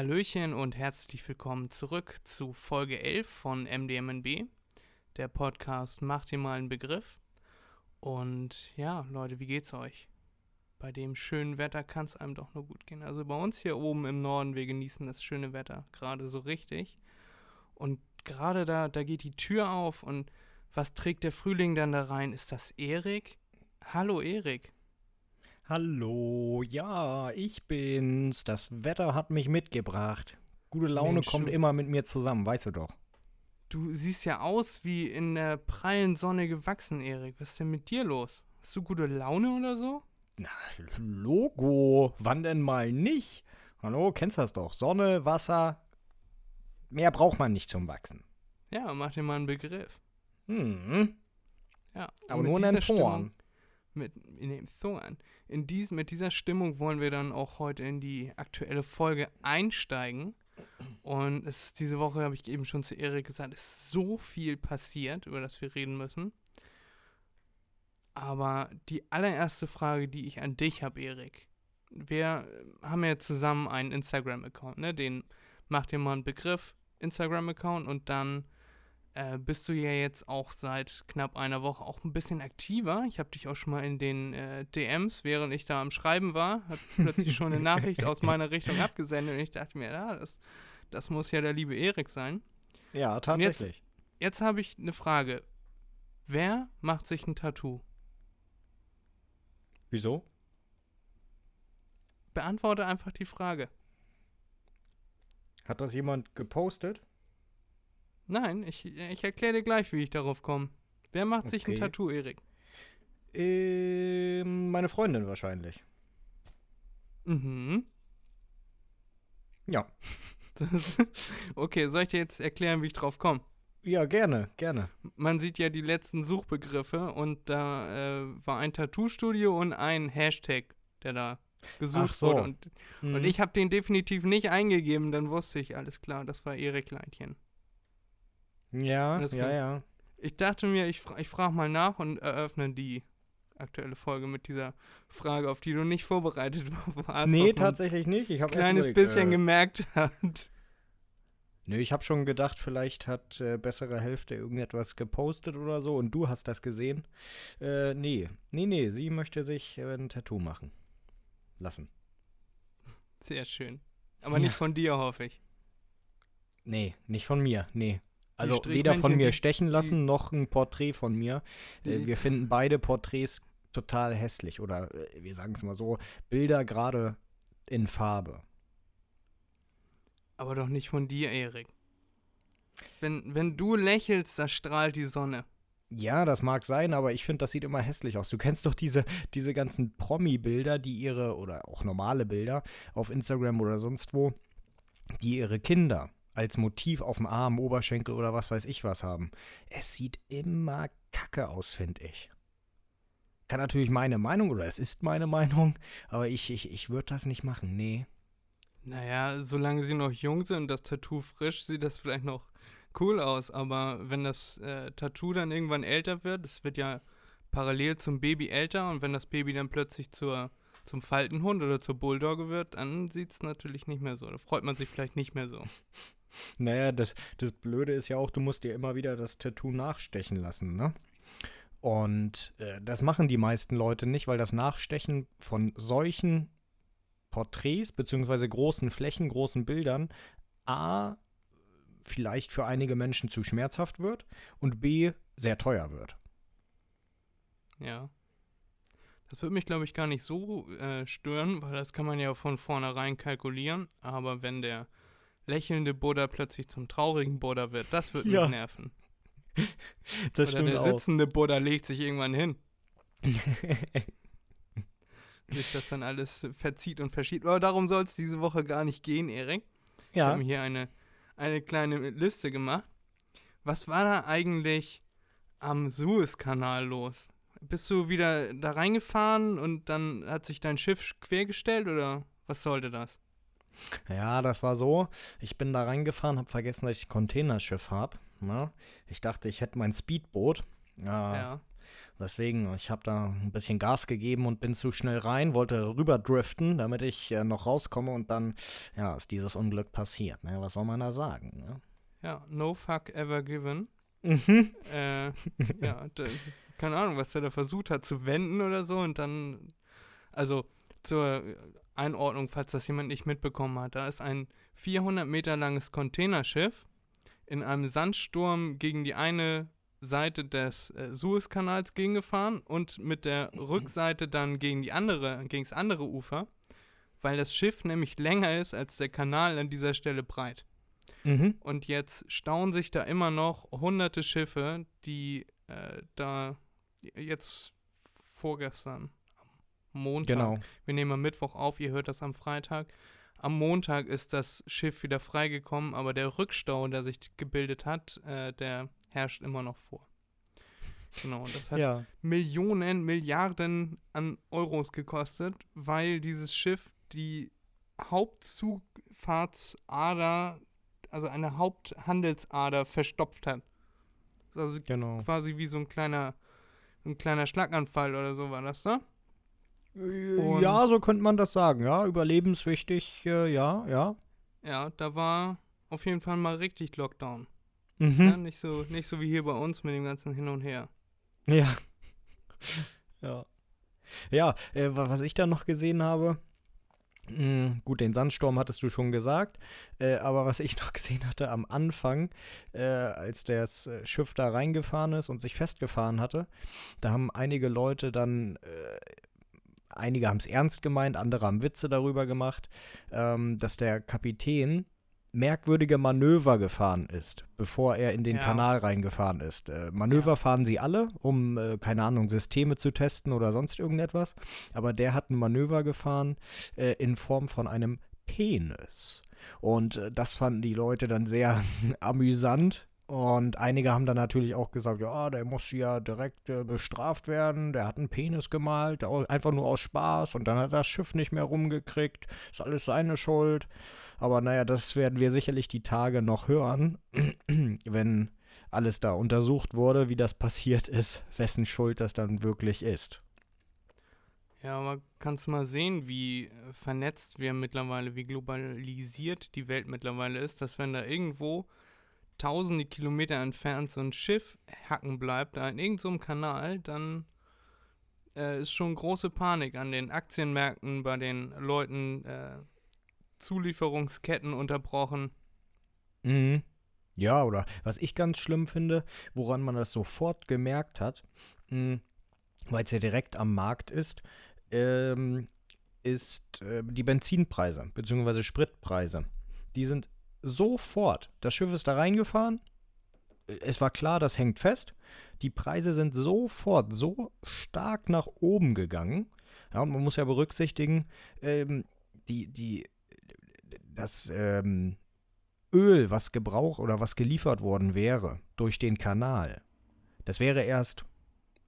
Hallöchen und herzlich willkommen zurück zu Folge 11 von MDMNB. Der Podcast macht dir mal einen Begriff. Und ja, Leute, wie geht's euch? Bei dem schönen Wetter kann es einem doch nur gut gehen. Also bei uns hier oben im Norden, wir genießen das schöne Wetter gerade so richtig. Und gerade da, da geht die Tür auf und was trägt der Frühling dann da rein? Ist das Erik? Hallo Erik. Hallo, ja, ich bin's. Das Wetter hat mich mitgebracht. Gute Laune Mensch, kommt du- immer mit mir zusammen, weißt du doch. Du siehst ja aus wie in der prallen Sonne gewachsen, Erik. Was ist denn mit dir los? Hast du gute Laune oder so? Na, Logo, wann denn mal nicht? Hallo, kennst das doch. Sonne, Wasser. Mehr braucht man nicht zum Wachsen. Ja, mach dir mal einen Begriff. Hm, Ja, aber nur in Foren. Mit, in den Foren. In dies, mit dieser Stimmung wollen wir dann auch heute in die aktuelle Folge einsteigen. Und es ist diese Woche, habe ich eben schon zu Erik gesagt, ist so viel passiert, über das wir reden müssen. Aber die allererste Frage, die ich an dich habe, Erik. Wir haben ja zusammen einen Instagram-Account, ne? Den macht dir mal einen Begriff, Instagram-Account, und dann äh, bist du ja jetzt auch seit knapp einer Woche auch ein bisschen aktiver. Ich habe dich auch schon mal in den äh, DMs, während ich da am Schreiben war, hat plötzlich schon eine Nachricht aus meiner Richtung abgesendet und ich dachte mir, ja, das, das muss ja der liebe Erik sein. Ja, tatsächlich. Jetzt habe ich eine Frage. Wer macht sich ein Tattoo? Wieso? Beantworte einfach die Frage. Hat das jemand gepostet? Nein, ich, ich erkläre dir gleich, wie ich darauf komme. Wer macht sich ein Okay. Tattoo, Erik? Ähm, meine Freundin wahrscheinlich. Mhm. Ja. Das- okay, soll ich dir jetzt erklären, wie ich drauf komme? Ja, gerne, gerne. man sieht ja die letzten Suchbegriffe und da äh, war ein Tattoo-Studio und ein Hashtag, der da gesucht Ach so. wurde. Und, und Hm. ich habe den definitiv nicht eingegeben, dann wusste ich, alles klar, das war Erik Leitchen. Ja, Deswegen- ja, ja. Ich dachte mir, ich, fra ich frage mal nach und eröffne die aktuelle Folge mit dieser Frage, auf die du nicht vorbereitet warst. Nee, tatsächlich nicht. Ich Ein habe kleines bisschen gemerkt hat. Nö, ich habe schon gedacht, vielleicht hat äh, bessere Hälfte irgendetwas gepostet oder so und du hast das gesehen. Äh, nee, nee, nee, sie möchte sich äh, ein Tattoo machen lassen. Sehr schön. Aber nicht Ja. von dir, hoffe ich. Nee, nicht von mir, nee. Also weder von mir stechen lassen, noch ein Porträt von mir. Äh, Die- wir finden beide Porträts total hässlich oder äh, wir sagen es mal so, Bilder gerade in Farbe. Aber doch nicht von dir, Erik. Wenn, wenn du lächelst, da strahlt die Sonne. Ja, das mag sein, aber ich finde, das sieht immer hässlich aus. Du kennst doch diese, diese ganzen Promi-Bilder, die ihre, oder auch normale Bilder auf Instagram oder sonst wo, die ihre Kinder als Motiv auf dem Arm, Oberschenkel oder was weiß ich was haben. Es sieht immer kacke aus, finde ich. Kann natürlich meine Meinung, oder es ist meine Meinung, aber ich, ich, ich würde das nicht machen, nee. Naja, solange sie noch jung sind und das Tattoo frisch, sieht das vielleicht noch cool aus. Aber wenn das äh, Tattoo dann irgendwann älter wird, es wird ja parallel zum Baby älter und wenn das Baby dann plötzlich zur, zum Faltenhund oder zur Bulldogge wird, dann sieht es natürlich nicht mehr so. Da freut man sich vielleicht nicht mehr so. Naja, das, das Blöde ist ja auch, du musst dir immer wieder das Tattoo nachstechen lassen, ne? Und äh, das machen die meisten Leute nicht, weil das Nachstechen von solchen Porträts beziehungsweise großen Flächen, großen Bildern A vielleicht für einige Menschen zu schmerzhaft wird und B sehr teuer wird. Ja. Das würde mich, glaube ich, gar nicht so äh, stören, weil das kann man ja von vornherein kalkulieren. Aber wenn der lächelnde Buddha plötzlich zum traurigen Buddha wird, das wird Ja, mich nerven. Das Oder der sitzende Buddha legt sich irgendwann hin. sich das dann alles verzieht und verschiebt. Aber darum soll es diese Woche gar nicht gehen, Erik. Ja, habe mir hier eine, eine kleine Liste gemacht. Was war da eigentlich am Suezkanal los? Bist du wieder da reingefahren und dann hat sich dein Schiff quergestellt oder was sollte das? Ja, das war so. Ich bin da reingefahren, habe vergessen, dass ich ein Containerschiff habe. Ne? Ich dachte, ich hätte mein Speedboot. Ja. Ja. Deswegen, ich habe da ein bisschen Gas gegeben und bin zu schnell rein, wollte rüber driften, damit ich äh, noch rauskomme und dann, ja, ist dieses Unglück passiert. Ne? Was soll man da sagen? Ne? Ja, no fuck ever given. Mhm. Äh, ja, keine Ahnung, was er da versucht hat zu wenden oder so und dann, also zur Einordnung, falls das jemand nicht mitbekommen hat, da ist ein 400 Meter langes Containerschiff in einem Sandsturm gegen die eine Seite des äh, Suezkanals gegengefahren und mit der Rückseite dann gegen die andere, gegen das andere Ufer, weil das Schiff nämlich länger ist als der Kanal an dieser Stelle breit. Mhm. Und jetzt stauen sich da immer noch hunderte Schiffe, die äh, da jetzt vorgestern, Montag, Genau. wir nehmen am Mittwoch auf, ihr hört das am Freitag. Am Montag ist das Schiff wieder freigekommen, aber der Rückstau, der sich gebildet hat, äh, der herrscht immer noch vor. Genau, und das hat Ja. Millionen, Milliarden an Euros gekostet, weil dieses Schiff die Hauptzufahrtsader, also eine Haupthandelsader verstopft hat. Also Genau. quasi wie so ein kleiner, ein kleiner Schlaganfall oder so war das, ne? Und- Ja, so könnte man das sagen, ja. Überlebenswichtig, äh, ja, ja. Ja, da war auf jeden Fall mal richtig Lockdown. Mhm. Ja, nicht, so, nicht so wie hier bei uns mit dem ganzen Hin und Her. Ja. Ja. Ja, äh, wa- was ich da noch gesehen habe, mh, gut, den Sandsturm hattest du schon gesagt, äh, aber was ich noch gesehen hatte am Anfang, äh, als das äh, Schiff da reingefahren ist und sich festgefahren hatte, da haben einige Leute dann, äh, einige haben es ernst gemeint, andere haben Witze darüber gemacht, ähm, dass der Kapitän merkwürdige Manöver gefahren ist, bevor er in den Ja. Kanal reingefahren ist. Äh, Manöver Ja. fahren sie alle, um, äh, keine Ahnung, Systeme zu testen oder sonst irgendetwas. Aber der hat ein Manöver gefahren äh, in Form von einem Penis. Und äh, das fanden die Leute dann sehr amüsant. Und einige haben dann natürlich auch gesagt, ja, der muss ja direkt äh, bestraft werden, der hat einen Penis gemalt, einfach nur aus Spaß und dann hat das Schiff nicht mehr rumgekriegt, ist alles seine Schuld. Aber naja, das werden wir sicherlich die Tage noch hören, wenn alles da untersucht wurde, wie das passiert ist, wessen Schuld das dann wirklich ist. Ja, aber kannst du mal sehen, wie äh, vernetzt wir mittlerweile, wie globalisiert die Welt mittlerweile ist, dass wenn da irgendwo tausende Kilometer entfernt so ein Schiff hacken bleibt, da in irgendeinem Kanal, dann äh, ist schon große Panik an den Aktienmärkten, bei den Leuten, äh, Zulieferungsketten unterbrochen. Mhm. Ja, oder was ich ganz schlimm finde, woran man das sofort gemerkt hat, weil es ja direkt am Markt ist, ähm, ist äh, die Benzinpreise bzw. Spritpreise. Die sind sofort, das Schiff ist da reingefahren, es war klar, das hängt fest, die Preise sind sofort so stark nach oben gegangen. Ja, man muss ja berücksichtigen, ähm, die, die, das, ähm, Öl, was gebraucht oder was geliefert worden wäre durch den Kanal, das wäre erst,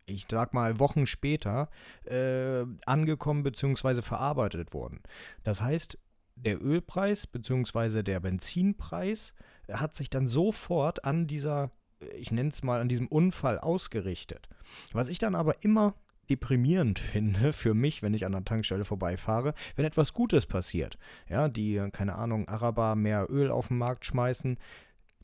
ich sag mal, Wochen später äh, angekommen bzw. verarbeitet worden. Das heißt, der Ölpreis bzw. der Benzinpreis hat sich dann sofort an dieser, ich nenne es mal, an diesem Unfall ausgerichtet. Was ich dann aber immer deprimierend finde für mich, wenn ich an der Tankstelle vorbeifahre, wenn etwas Gutes passiert. Ja, die, keine Ahnung, Araber mehr Öl auf den Markt schmeißen.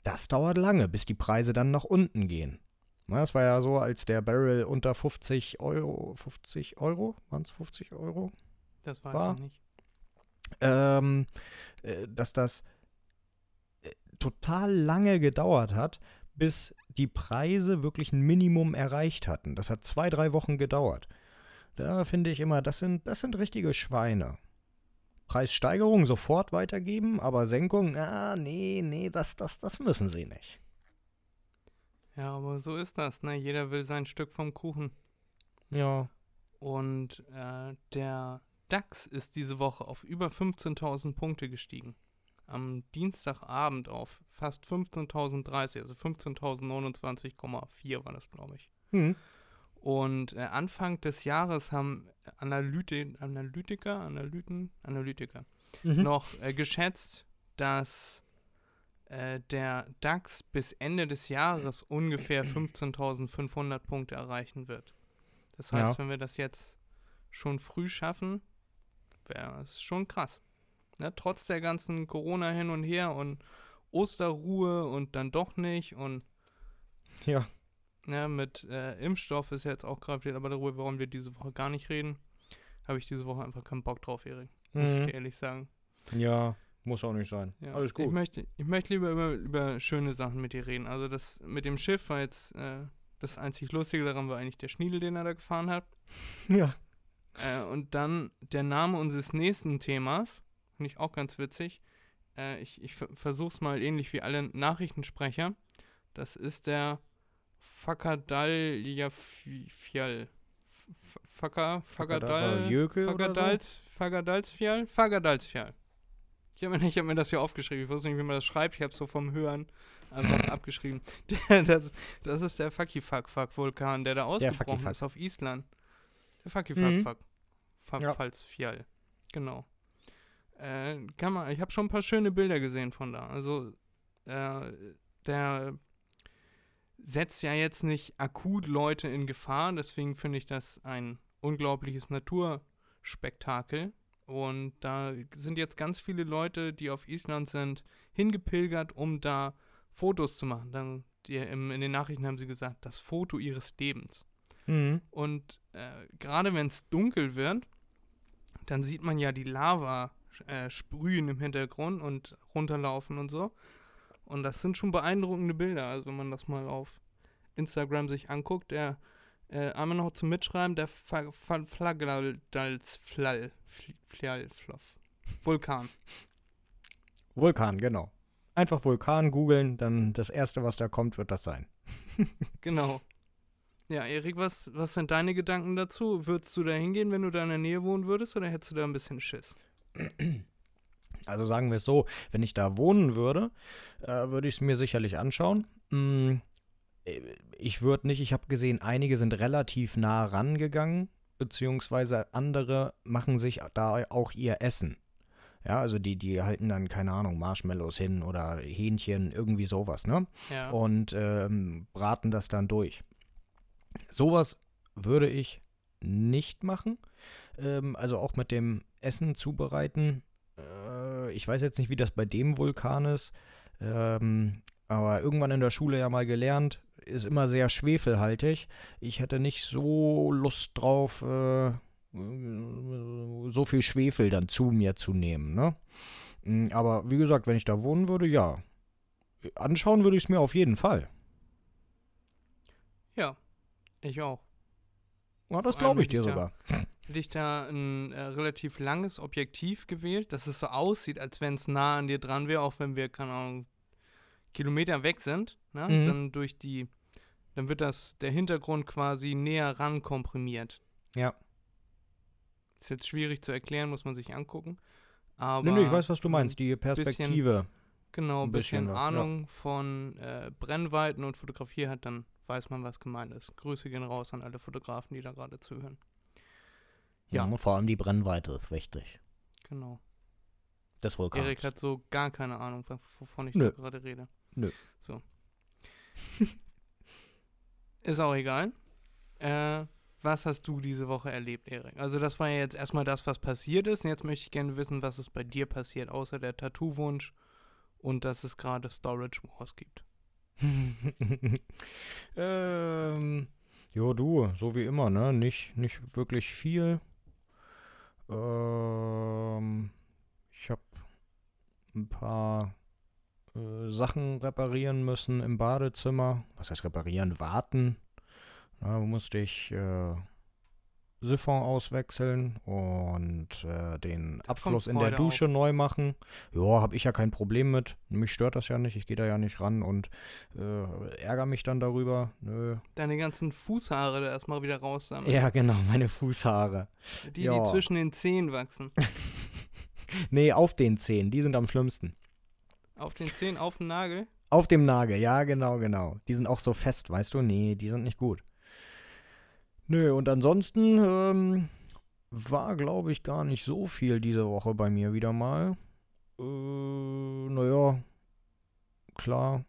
Das dauert lange, bis die Preise dann nach unten gehen. Na, das war ja so, als der Barrel unter 50 Euro, 50 Euro, waren es 50 Euro? Das weiß War- ich nicht. Ähm, äh, dass das äh, total lange gedauert hat, bis die Preise wirklich ein Minimum erreicht hatten. Das hat zwei, drei Wochen gedauert. Da finde ich immer, das sind, das sind richtige Schweine. Preissteigerung sofort weitergeben, aber Senkung, ah, nee, nee, das, das, das müssen sie nicht. Ja, aber so ist das, ne? Jeder will sein Stück vom Kuchen. Ja. Und äh, der DAX ist diese Woche auf über 15.000 Punkte gestiegen. am Dienstagabend auf fast 15.030, also 15.029,4 war das, glaube ich. Hm. Und äh, Anfang des Jahres haben Analyti Analytiker, Analyten, Analytiker Mhm. noch äh, geschätzt, dass äh, der DAX bis Ende des Jahres ungefähr 15.500 Punkte erreichen wird. Das heißt, Ja. wenn wir das jetzt schon früh schaffen, wäre es schon krass. Ne? Trotz der ganzen Corona hin und her und Osterruhe und dann doch nicht und Ja. ja, mit äh, Impfstoff ist jetzt auch gerade wieder, aber darüber wollen wir diese Woche gar nicht reden. Habe ich diese Woche einfach keinen Bock drauf, Erik. Muss ich Mhm. dir ehrlich sagen. Ja, muss auch nicht sein. Ja. Alles Ich gut. möchte, ich möchte lieber über, über schöne Sachen mit dir reden. Also das mit dem Schiff war jetzt äh, das einzig Lustige daran war eigentlich der Schniedel, den er da gefahren hat. Ja. Äh, und dann der Name unseres nächsten Themas, finde ich auch ganz witzig. Äh, ich ich ver- versuch's mal ähnlich wie alle Nachrichtensprecher. Das ist der Fakadaljafjall. Fakadal? Fagadalsfjall. Ich habe mir, ich hab mir das hier aufgeschrieben. Ich wusste nicht, wie man das schreibt. Ich habe so vom Hören einfach abgeschrieben. Der, das, das ist der Fakifak-Vulkan, der da ausgebrochen Fakifak. ist auf Island. Der Mhm. Fakifak-Fak. Ja. Falsfjall. Genau. Äh, kann man, ich habe schon ein paar schöne Bilder gesehen von da. Also, äh, der setzt ja jetzt nicht akut Leute in Gefahr, deswegen finde ich das ein unglaubliches Naturspektakel. Und da sind jetzt ganz viele Leute, die auf Island sind, hingepilgert, um da Fotos zu machen. Dann die, im, in den Nachrichten haben sie gesagt, das Foto ihres Lebens. Mhm. Und äh, gerade wenn es dunkel wird, dann sieht man ja die Lava äh, sprühen im Hintergrund und runterlaufen und so. Und das sind schon beeindruckende Bilder. Also wenn man das mal auf Instagram sich anguckt, der äh, einmal noch zum Mitschreiben, der Fa- Fa- Flagaldalsflall, Fl- Fljallfloff. Vulkan. Vulkan, genau. Einfach Vulkan googeln, dann das erste, was da kommt, wird das sein. Genau. Ja, Erik, was, was sind deine Gedanken dazu? Würdest du da hingehen, wenn du da in der Nähe wohnen würdest, oder hättest du da ein bisschen Schiss? Also sagen wir es so, wenn ich da wohnen würde, äh, würde ich es mir sicherlich anschauen. Äh, ich würde nicht, ich habe gesehen, einige sind relativ nah rangegangen, beziehungsweise andere machen sich da auch ihr Essen. Ja, also die, die halten dann, keine Ahnung, Marshmallows hin oder Hähnchen, irgendwie sowas, ne? Ja. und ähm, braten das dann durch. Sowas würde ich nicht machen. Ähm, also auch mit dem Essen zubereiten. Äh, ich weiß jetzt nicht, wie das bei dem Vulkan ist. Ähm, aber irgendwann in der Schule ja mal gelernt, ist immer sehr schwefelhaltig. Ich hätte nicht so Lust drauf, äh, so viel Schwefel dann zu mir zu nehmen. Ne? Mm, Aber wie gesagt, wenn ich da wohnen würde, ja. Anschauen würde ich es mir auf jeden Fall. ja, ich auch. Ja, das glaube ich dir da- sogar. Hätte ich da ein äh, relativ langes Objektiv gewählt, dass es so aussieht, als wenn es nah an dir dran wäre, auch wenn wir, keine Ahnung, Kilometer weg sind, ne? Mhm. dann durch die, dann wird das, der Hintergrund quasi näher ran komprimiert. Ja. Ist jetzt schwierig zu erklären, muss man sich angucken. Aber Nee, nee, ich weiß, was du meinst. Die Perspektive. Genau, ein bisschen bisschen, was, ja. Ahnung von äh, Brennweiten und Fotografie hat, dann weiß man, was gemeint ist. Grüße gehen raus an alle Fotografen, die da gerade zuhören. ja. Mhm, vor allem die Brennweite ist wichtig. Genau. Des Vulkans. Erik hat so gar keine Ahnung, wovon ich Nö. da gerade rede. Nö. So. ist auch egal. Äh, was hast du diese Woche erlebt, Erik? Also das war ja jetzt erstmal das, was passiert ist. Und jetzt möchte ich gerne wissen, was ist bei dir passiert, außer der Tattoo-Wunsch und dass es gerade Storage Wars gibt. ähm, jo, du, so wie immer, ne? Nicht, nicht wirklich viel. Ähm, ich habe ein paar äh, Sachen reparieren müssen im Badezimmer. Was heißt reparieren? Warten. Da musste ich äh, Siphon auswechseln und äh, den Abfluss in der Dusche neu machen. Ja, habe ich ja kein Problem mit. Mich stört das ja nicht. Ich gehe da ja nicht ran und äh, ärgere mich dann darüber. Nö. Deine ganzen Fußhaare da erstmal wieder raussammeln. Ja, genau, meine Fußhaare. Die, ja. die zwischen den Zehen wachsen. Nee, auf den Zehen, die sind am schlimmsten. Auf den Zehen, auf den Nagel? Auf dem Nagel, ja, genau, genau. Die sind auch so fest, weißt du? Nee, die sind nicht gut. Nö, und ansonsten ähm, war, glaube ich, gar nicht so viel diese Woche bei mir wieder mal. Äh, naja, klar.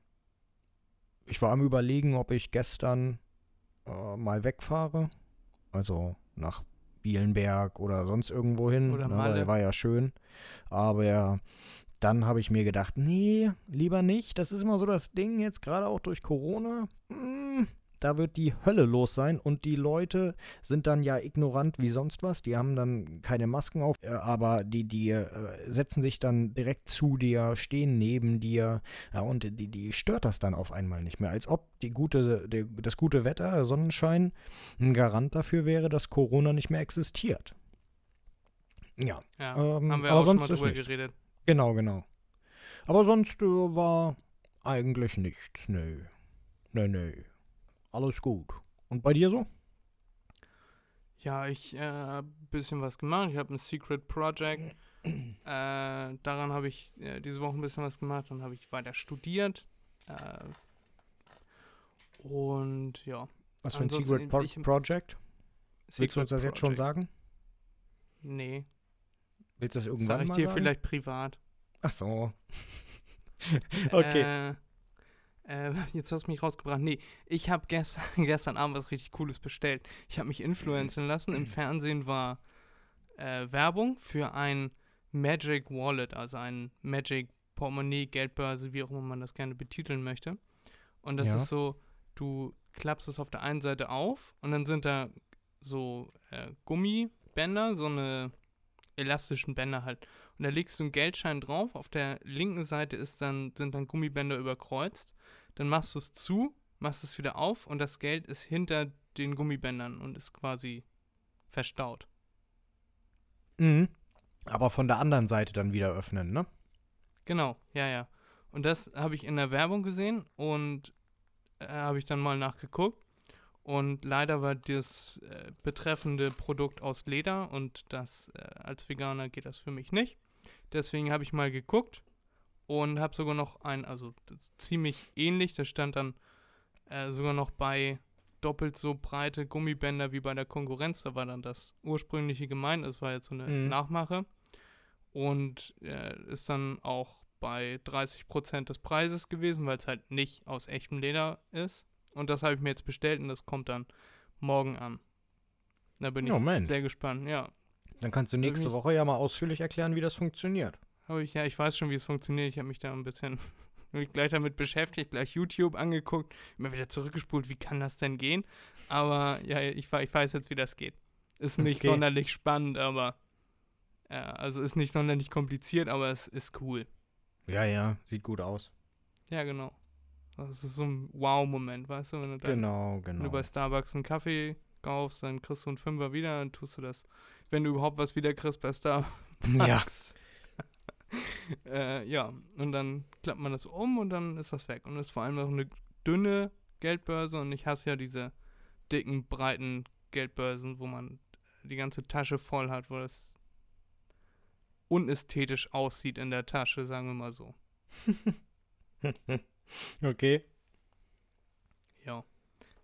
Ich war am Überlegen, ob ich gestern äh, mal wegfahre. Also nach Bielenberg oder sonst irgendwo hin. Oder ne, Malle. weil war ja schön. Aber dann habe ich mir gedacht, nee, lieber nicht. Das ist immer so das Ding, jetzt gerade auch durch Corona. mm, da wird die Hölle los sein und die Leute sind dann ja ignorant wie sonst was. Die haben dann keine Masken auf, äh, aber die, die äh, setzen sich dann direkt zu dir, stehen neben dir ja, und die, die stört das dann auf einmal nicht mehr. Als ob die gute, die, das gute Wetter, der Sonnenschein, ein Garant dafür wäre, dass Corona nicht mehr existiert. Ja, Ja, Ähm, haben wir auch schon mal drüber geredet. genau, genau. Aber sonst äh, war eigentlich nichts, nö. Nö, nö. Alles gut. Und bei dir so? Ja, ich äh, hab ein bisschen was gemacht. Ich habe ein Secret Project. äh, daran habe ich äh, diese Woche ein bisschen was gemacht. Dann habe ich weiter studiert. Äh, und ja. Was für ein Secret Pro Project? Willst du uns Secret das jetzt schon Project. sagen? Nee, Willst du das sag irgendwann ich mal dir sagen? vielleicht privat. Ach so. okay. Äh, jetzt hast du mich rausgebracht. Nee, ich habe gestern, gestern Abend was richtig Cooles bestellt. Ich habe mich influenzen lassen. Im Fernsehen war äh, Werbung für ein Magic Wallet, also ein Magic Portemonnaie, Geldbörse, wie auch immer man das gerne betiteln möchte. Und das Ja. ist so, du klappst es auf der einen Seite auf und dann sind da so äh, Gummibänder, so eine elastischen Bänder halt. Und da legst du einen Geldschein drauf. Auf der linken Seite ist dann, sind dann Gummibänder überkreuzt. Dann machst du es zu, machst es wieder auf und das Geld ist hinter den Gummibändern und ist quasi verstaut. Mhm. Aber von der anderen Seite dann wieder öffnen, ne? Genau, ja, ja. Und das habe ich in der Werbung gesehen und äh, habe ich dann mal nachgeguckt. Und leider war das äh, betreffende Produkt aus Leder und das äh, als Veganer geht das für mich nicht. Deswegen habe ich mal geguckt und habe sogar noch ein, also ziemlich ähnlich, das stand dann äh, sogar noch bei doppelt so breite Gummibänder wie bei der Konkurrenz. Da war dann das ursprüngliche gemeint, das war jetzt so eine Mhm. Nachmache. Und äh, ist dann auch bei 30% des Preises gewesen, weil es halt nicht aus echtem Leder ist. Und das habe ich mir jetzt bestellt und das kommt dann morgen an. Da bin ich Oh, Mensch. sehr gespannt. Ja, Dann kannst du nächste Woche ja mal ausführlich erklären, wie das funktioniert. Habe ich, ja, ich weiß schon, wie es funktioniert. Ich habe mich da ein bisschen mich gleich damit beschäftigt, gleich YouTube angeguckt, immer wieder zurückgespult, wie kann das denn gehen? Aber ja, ich, ich weiß jetzt, wie das geht. Ist nicht Okay. sonderlich spannend, aber ja, also ist nicht sonderlich kompliziert, aber es ist cool. Ja, ja, sieht gut aus. Ja, genau. Das ist so ein Wow-Moment, weißt du, wenn du, dann, Genau, wenn du genau. bei Starbucks einen Kaffee kaufst, dann kriegst du einen Fünfer wieder, dann tust du das, wenn du überhaupt was wieder kriegst bei Ja, Starbucks. äh, ja, und dann klappt man das um und dann ist das weg. Und es ist vor allem noch eine dünne Geldbörse und ich hasse ja diese dicken, breiten Geldbörsen, wo man die ganze Tasche voll hat, wo das unästhetisch aussieht in der Tasche, sagen wir mal so. okay. Ja.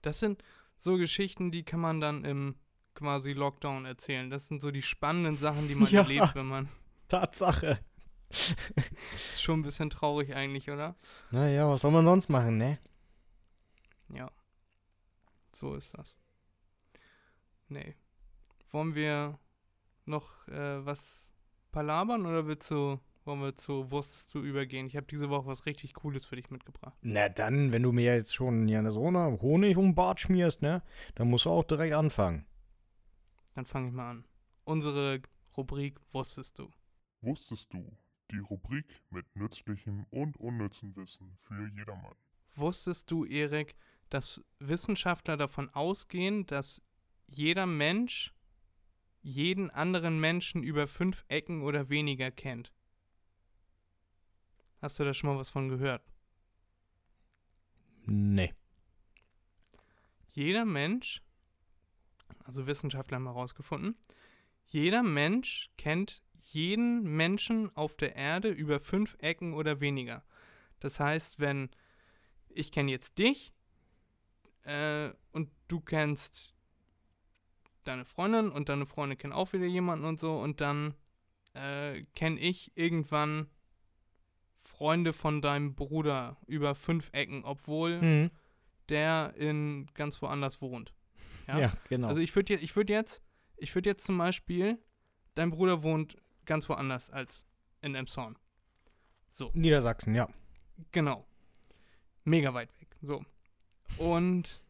Das sind so Geschichten, die kann man dann im quasi Lockdown erzählen. Das sind so die spannenden Sachen, die man Ja. erlebt, wenn man. Tatsache. Ist schon ein bisschen traurig eigentlich, oder? Naja, was soll man sonst machen, ne? Ja. So ist das. Nee. Wollen wir noch äh, was palabern oder willst du, wollen wir zu Wusstest du übergehen? Ich habe diese Woche was richtig Cooles für dich mitgebracht. Na dann, wenn du mir jetzt schon ja so eine Honig um den Bart schmierst, ne? Dann musst du auch direkt anfangen. Dann fange ich mal an. Unsere Rubrik Wusstest du. Wusstest du? Die Rubrik mit nützlichem und unnützem Wissen für jedermann. Wusstest du, Erik, dass Wissenschaftler davon ausgehen, dass jeder Mensch jeden anderen Menschen über fünf Ecken oder weniger kennt? Hast du da schon mal was von gehört? Nee. Jeder Mensch, also Wissenschaftler haben herausgefunden, jeder Mensch kennt jeden Menschen auf der Erde über fünf Ecken oder weniger. Das heißt, wenn ich kenne jetzt dich äh, und du kennst deine Freundin und deine Freundin kennt auch wieder jemanden und so und dann äh, kenne ich irgendwann Freunde von deinem Bruder über fünf Ecken, obwohl Mhm. der in ganz woanders wohnt. Ja, Ja, genau. Also ich würde ich würd jetzt, ich würde jetzt zum Beispiel, dein Bruder wohnt ganz woanders als in Emshorn. Niedersachsen, ja. Genau. Mega weit weg. So. Und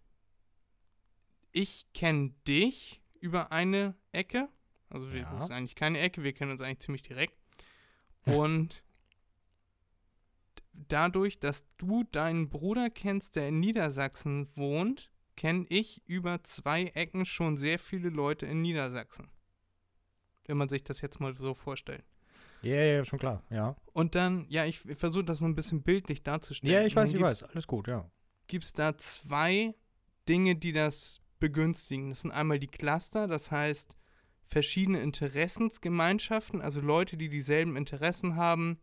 ich kenne dich über eine Ecke. Also wir, Ja. das ist eigentlich keine Ecke, wir kennen uns eigentlich ziemlich direkt. Und dadurch, dass du deinen Bruder kennst, der in Niedersachsen wohnt, kenne ich über zwei Ecken schon sehr viele Leute in Niedersachsen. Wenn man sich das jetzt mal so vorstellt. Ja, ja, schon klar, ja. Und dann, ja, ich versuche das noch ein bisschen bildlich darzustellen. Ja, ich Und weiß, ich weiß. Alles gut, ja. gibt es da zwei Dinge, die das begünstigen. Das sind einmal die Cluster, das heißt verschiedene Interessensgemeinschaften, also Leute, die dieselben Interessen haben,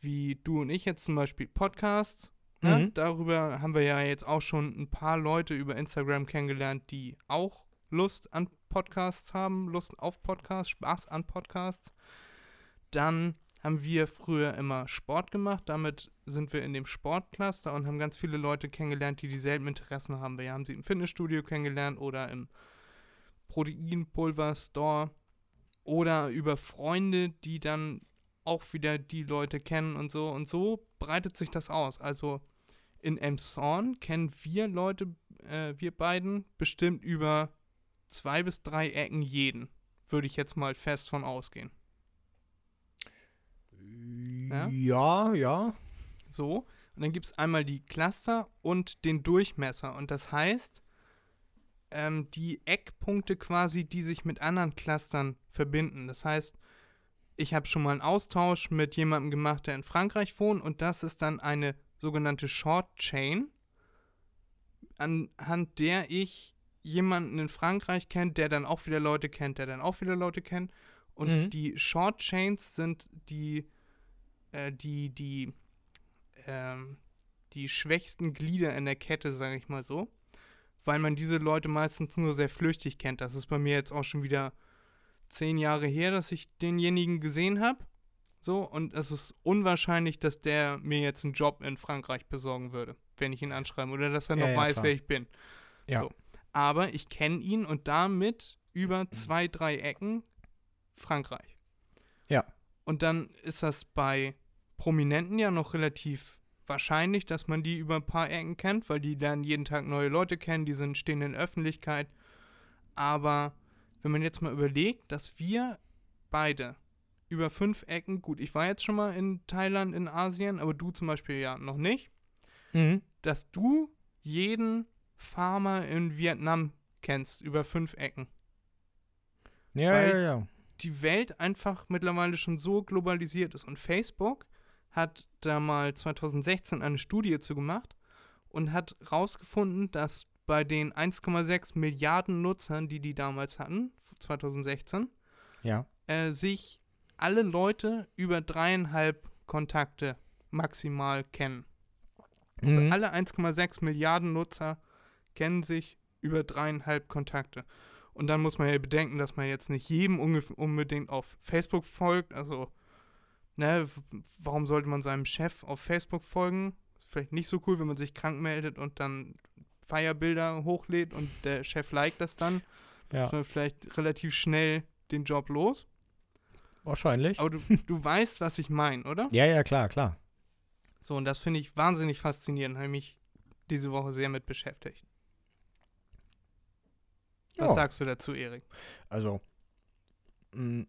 wie du und ich jetzt zum Beispiel Podcasts. Ne? Mhm. Darüber haben wir ja jetzt auch schon ein paar Leute über Instagram kennengelernt, die auch Lust an Podcasts haben, Lust auf Podcasts, Spaß an Podcasts. Dann haben wir früher immer Sport gemacht. Damit sind wir in dem Sportcluster und haben ganz viele Leute kennengelernt, die dieselben Interessen haben. Wir haben sie im Fitnessstudio kennengelernt oder im Proteinpulver-Store oder über Freunde, die dann auch wieder die Leute kennen und so. Und so breitet sich das aus. Also in Emshorn kennen wir Leute, äh, wir beiden, bestimmt über zwei bis drei Ecken jeden. Würde ich jetzt mal fest von ausgehen. Ja? Ja, ja. So. Und dann gibt es einmal die Cluster und den Durchmesser. Und das heißt, ähm, die Eckpunkte quasi, die sich mit anderen Clustern verbinden. Das heißt, ich habe schon mal einen Austausch mit jemandem gemacht, der in Frankreich wohnt. Und das ist dann eine sogenannte Short Chain, anhand der ich jemanden in Frankreich kenne, der dann auch wieder Leute kennt, der dann auch wieder Leute kennt. Und Mhm. die Short Chains sind die, äh, die, die, ähm, die schwächsten Glieder in der Kette, sage ich mal so. Weil man diese Leute meistens nur sehr flüchtig kennt. Das ist bei mir jetzt auch schon wieder zehn Jahre her, dass ich denjenigen gesehen habe. So, und es ist unwahrscheinlich, dass der mir jetzt einen Job in Frankreich besorgen würde, wenn ich ihn anschreibe. Oder dass er Ja, noch ja, weiß, klar. wer ich bin. Ja. So. Aber ich kenne ihn und damit über zwei, drei Ecken Frankreich. Ja. Und dann ist das bei Prominenten ja noch relativ wahrscheinlich, dass man die über ein paar Ecken kennt, weil die lernen jeden Tag neue Leute kennen, die sind stehen in Öffentlichkeit. Aber wenn man jetzt mal überlegt, dass wir beide über fünf Ecken, gut, ich war jetzt schon mal in Thailand, in Asien, aber du zum Beispiel ja noch nicht, Mhm. dass du jeden Farmer in Vietnam kennst über fünf Ecken. Ja, Weil- ja, ja. die Welt einfach mittlerweile schon so globalisiert ist. Und Facebook hat da mal 2016 eine Studie zu gemacht und hat rausgefunden, dass bei den 1,6 Milliarden Nutzern, die die damals hatten, 2016, Ja. äh, sich alle Leute über dreieinhalb Kontakte maximal kennen. Also Mhm. alle 1,6 Milliarden Nutzer kennen sich über dreieinhalb Kontakte. Und dann muss man ja bedenken, dass man jetzt nicht jedem unbedingt auf Facebook folgt. Also, ne, warum sollte man seinem Chef auf Facebook folgen? Ist vielleicht nicht so cool, wenn man sich krank meldet und dann Feierbilder hochlädt und der Chef liked das dann. ja. Man vielleicht relativ schnell den Job los. Wahrscheinlich. Aber du, du weißt, was ich meine, oder? Ja, ja, klar, klar. So, und das finde ich wahnsinnig faszinierend. Habe mich diese Woche sehr mit beschäftigt. Was Ja. sagst du dazu, Erik? Also, mh,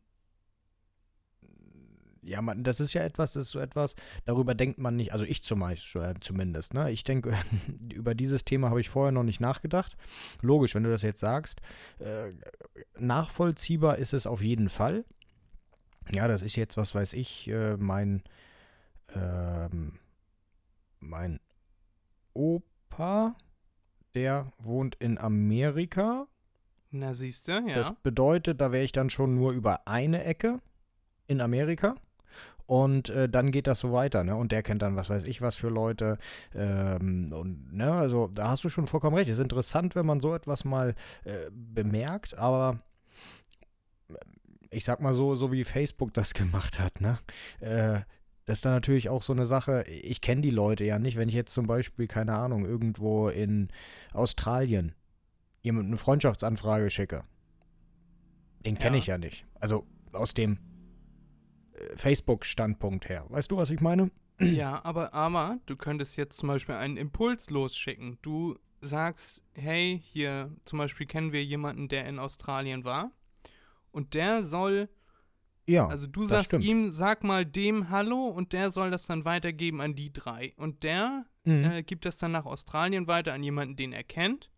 ja, man, das ist ja etwas, das ist so etwas, darüber denkt man nicht, also ich zum Beispiel, äh, zumindest, ne? Ich denke, über dieses Thema habe ich vorher noch nicht nachgedacht. Logisch, wenn du das jetzt sagst, äh, nachvollziehbar ist es auf jeden Fall. Ja, das ist jetzt, was weiß ich, äh, mein, ähm, mein Opa, der wohnt in Amerika Na, siehst du, ja. das bedeutet, da wäre ich dann schon nur über eine Ecke in Amerika. Und äh, dann geht das so weiter, ne? Und der kennt dann, was weiß ich, was für Leute. Ähm, und, ne, also da hast du schon vollkommen recht. Ist interessant, wenn man so etwas mal äh, bemerkt, aber ich sag mal so, so wie Facebook das gemacht hat, ne? Äh, das ist dann natürlich auch so eine Sache, ich kenne die Leute ja nicht, wenn ich jetzt zum Beispiel, keine Ahnung, irgendwo in Australien jemand eine Freundschaftsanfrage schicke. Den kenne Ja. ich ja nicht. Also aus dem äh, Facebook-Standpunkt her. Weißt du, was ich meine? Ja, aber, aber du könntest jetzt zum Beispiel einen Impuls losschicken. Du sagst, hey, hier zum Beispiel kennen wir jemanden, der in Australien war. Und der soll, Ja. also du sagst stimmt. ihm, sag mal dem Hallo und der soll das dann weitergeben an die drei. Und der Mhm. äh, gibt das dann nach Australien weiter an jemanden, den er kennt.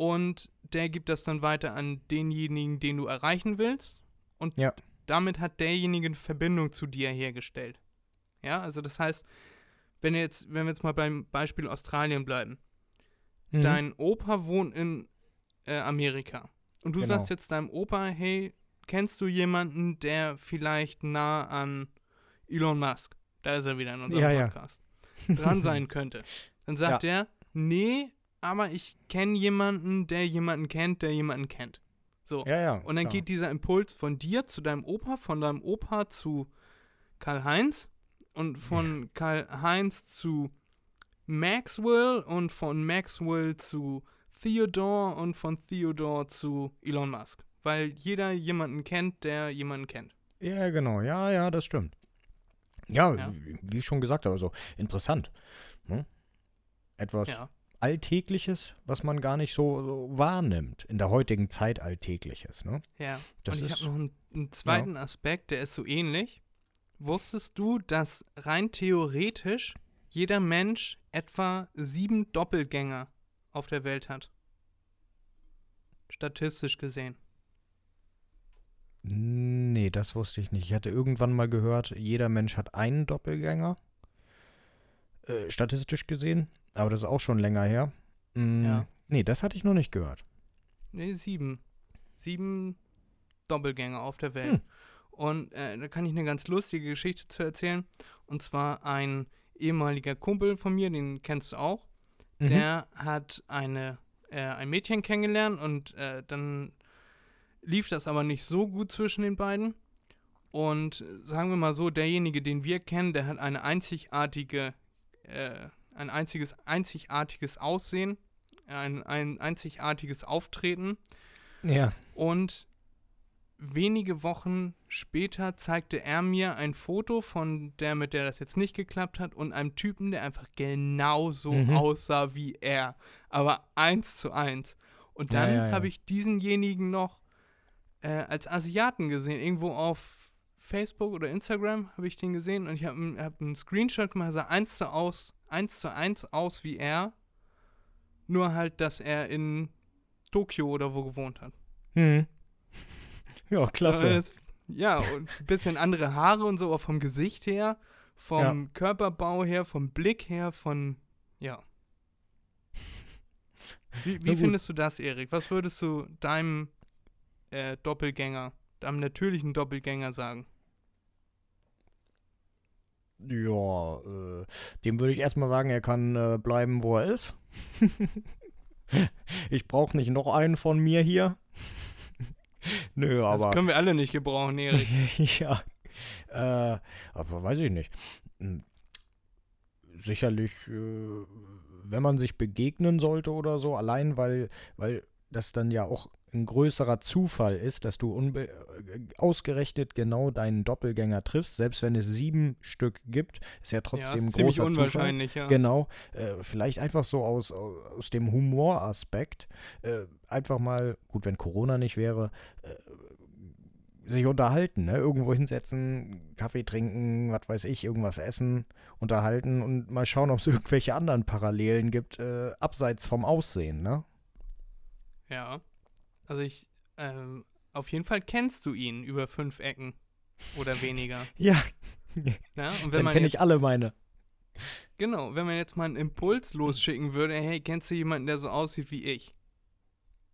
Und der gibt das dann weiter an denjenigen, den du erreichen willst. Und Ja. damit hat derjenige eine Verbindung zu dir hergestellt. Ja, also das heißt, wenn, jetzt, wenn wir jetzt mal beim Beispiel Australien bleiben. Mhm. Dein Opa wohnt in äh, Amerika. Und du Genau. sagst jetzt deinem Opa, hey, kennst du jemanden, der vielleicht nah an Elon Musk, da ist er wieder in unserem Ja, ja. Podcast, dran sein könnte. Dann sagt er, nee, aber ich kenne jemanden, der jemanden kennt, der jemanden kennt. So. ja, ja. Und dann klar. geht dieser Impuls von dir zu deinem Opa, von deinem Opa zu Karl-Heinz und von Karl-Heinz zu Maxwell und von Maxwell zu Theodore und von Theodore zu Elon Musk. Weil jeder jemanden kennt, der jemanden kennt. Ja, genau. Ja, ja, das stimmt. Ja, Ja. wie- ich schon gesagt habe, also interessant. Ne? Etwas Ja. Alltägliches, was man gar nicht so, wahrnimmt. In der heutigen Zeit Alltägliches. Ne? Ja. Das und ich habe noch einen, einen zweiten Aspekt, der ist so ähnlich. Wusstest du, dass rein theoretisch jeder Mensch etwa sieben Doppelgänger auf der Welt hat? Statistisch gesehen. Nee, das wusste ich nicht. Ich hatte irgendwann mal gehört, jeder Mensch hat einen Doppelgänger. Äh, statistisch gesehen. Aber das ist auch schon länger her. Mm, Ja. Nee, das hatte ich noch nicht gehört. Nee, sieben. Sieben Doppelgänger auf der Welt. Hm. Und äh, da kann ich eine ganz lustige Geschichte zu erzählen. Und zwar ein ehemaliger Kumpel von mir, den kennst du auch. Mhm. Der hat eine, äh, ein Mädchen kennengelernt und äh, dann lief das aber nicht so gut zwischen den beiden. Und sagen wir mal so, derjenige, den wir kennen, der hat eine einzigartige, äh, ein einziges, einzigartiges Aussehen, ein, ein einzigartiges Auftreten. Ja. Und wenige Wochen später zeigte er mir ein Foto von der, mit der das jetzt nicht geklappt hat, und einem Typen, der einfach genauso Mhm. aussah wie er. Aber eins zu eins. Und Ja, dann ja, ja. habe ich diesenjenigen noch äh, als Asiaten gesehen. Irgendwo auf Facebook oder Instagram habe ich den gesehen und ich habe hab einen Screenshot gemacht, sah eins zu, aus, eins zu eins aus wie er. Nur halt, dass er in Tokio oder wo gewohnt hat. Hm. Ja, klasse. das- ja, und ein bisschen andere Haare und so, aber vom Gesicht her, vom Körperbau her, vom Blick her, von, ja. Wie, wie findest du das, Erik? Was würdest du deinem äh, Doppelgänger, deinem natürlichen Doppelgänger sagen? Ja, äh, dem würde ich erstmal sagen, er kann äh, bleiben, wo er ist. ich brauche nicht noch einen von mir hier. Nö, Das aber. können wir alle nicht gebrauchen, Erik. ja. Äh, aber weiß ich nicht. Hm, Sicherlich, äh, wenn man sich begegnen sollte oder so, allein weil, weil das dann ja auch ein größerer Zufall ist, dass du äh, ausgerechnet genau deinen Doppelgänger triffst, selbst wenn es sieben Stück gibt, ist ja ja, trotzdem ist ein ziemlich großer Zufall. unwahrscheinlich, ja. Genau, äh, vielleicht einfach so aus, aus dem Humoraspekt, äh, einfach mal, gut, wenn Corona nicht wäre, äh, sich unterhalten, ne? irgendwo hinsetzen, Kaffee trinken, was weiß ich, irgendwas essen, unterhalten und mal schauen, ob es irgendwelche anderen Parallelen gibt, äh, abseits vom Aussehen, ne? Ja. Also ich, ähm, auf jeden Fall kennst du ihn über fünf Ecken oder weniger. Ja, Ne? Und wenn dann kenne ich alle meine. Genau, wenn man jetzt mal einen Impuls losschicken würde, hey, kennst du jemanden, der so aussieht wie ich?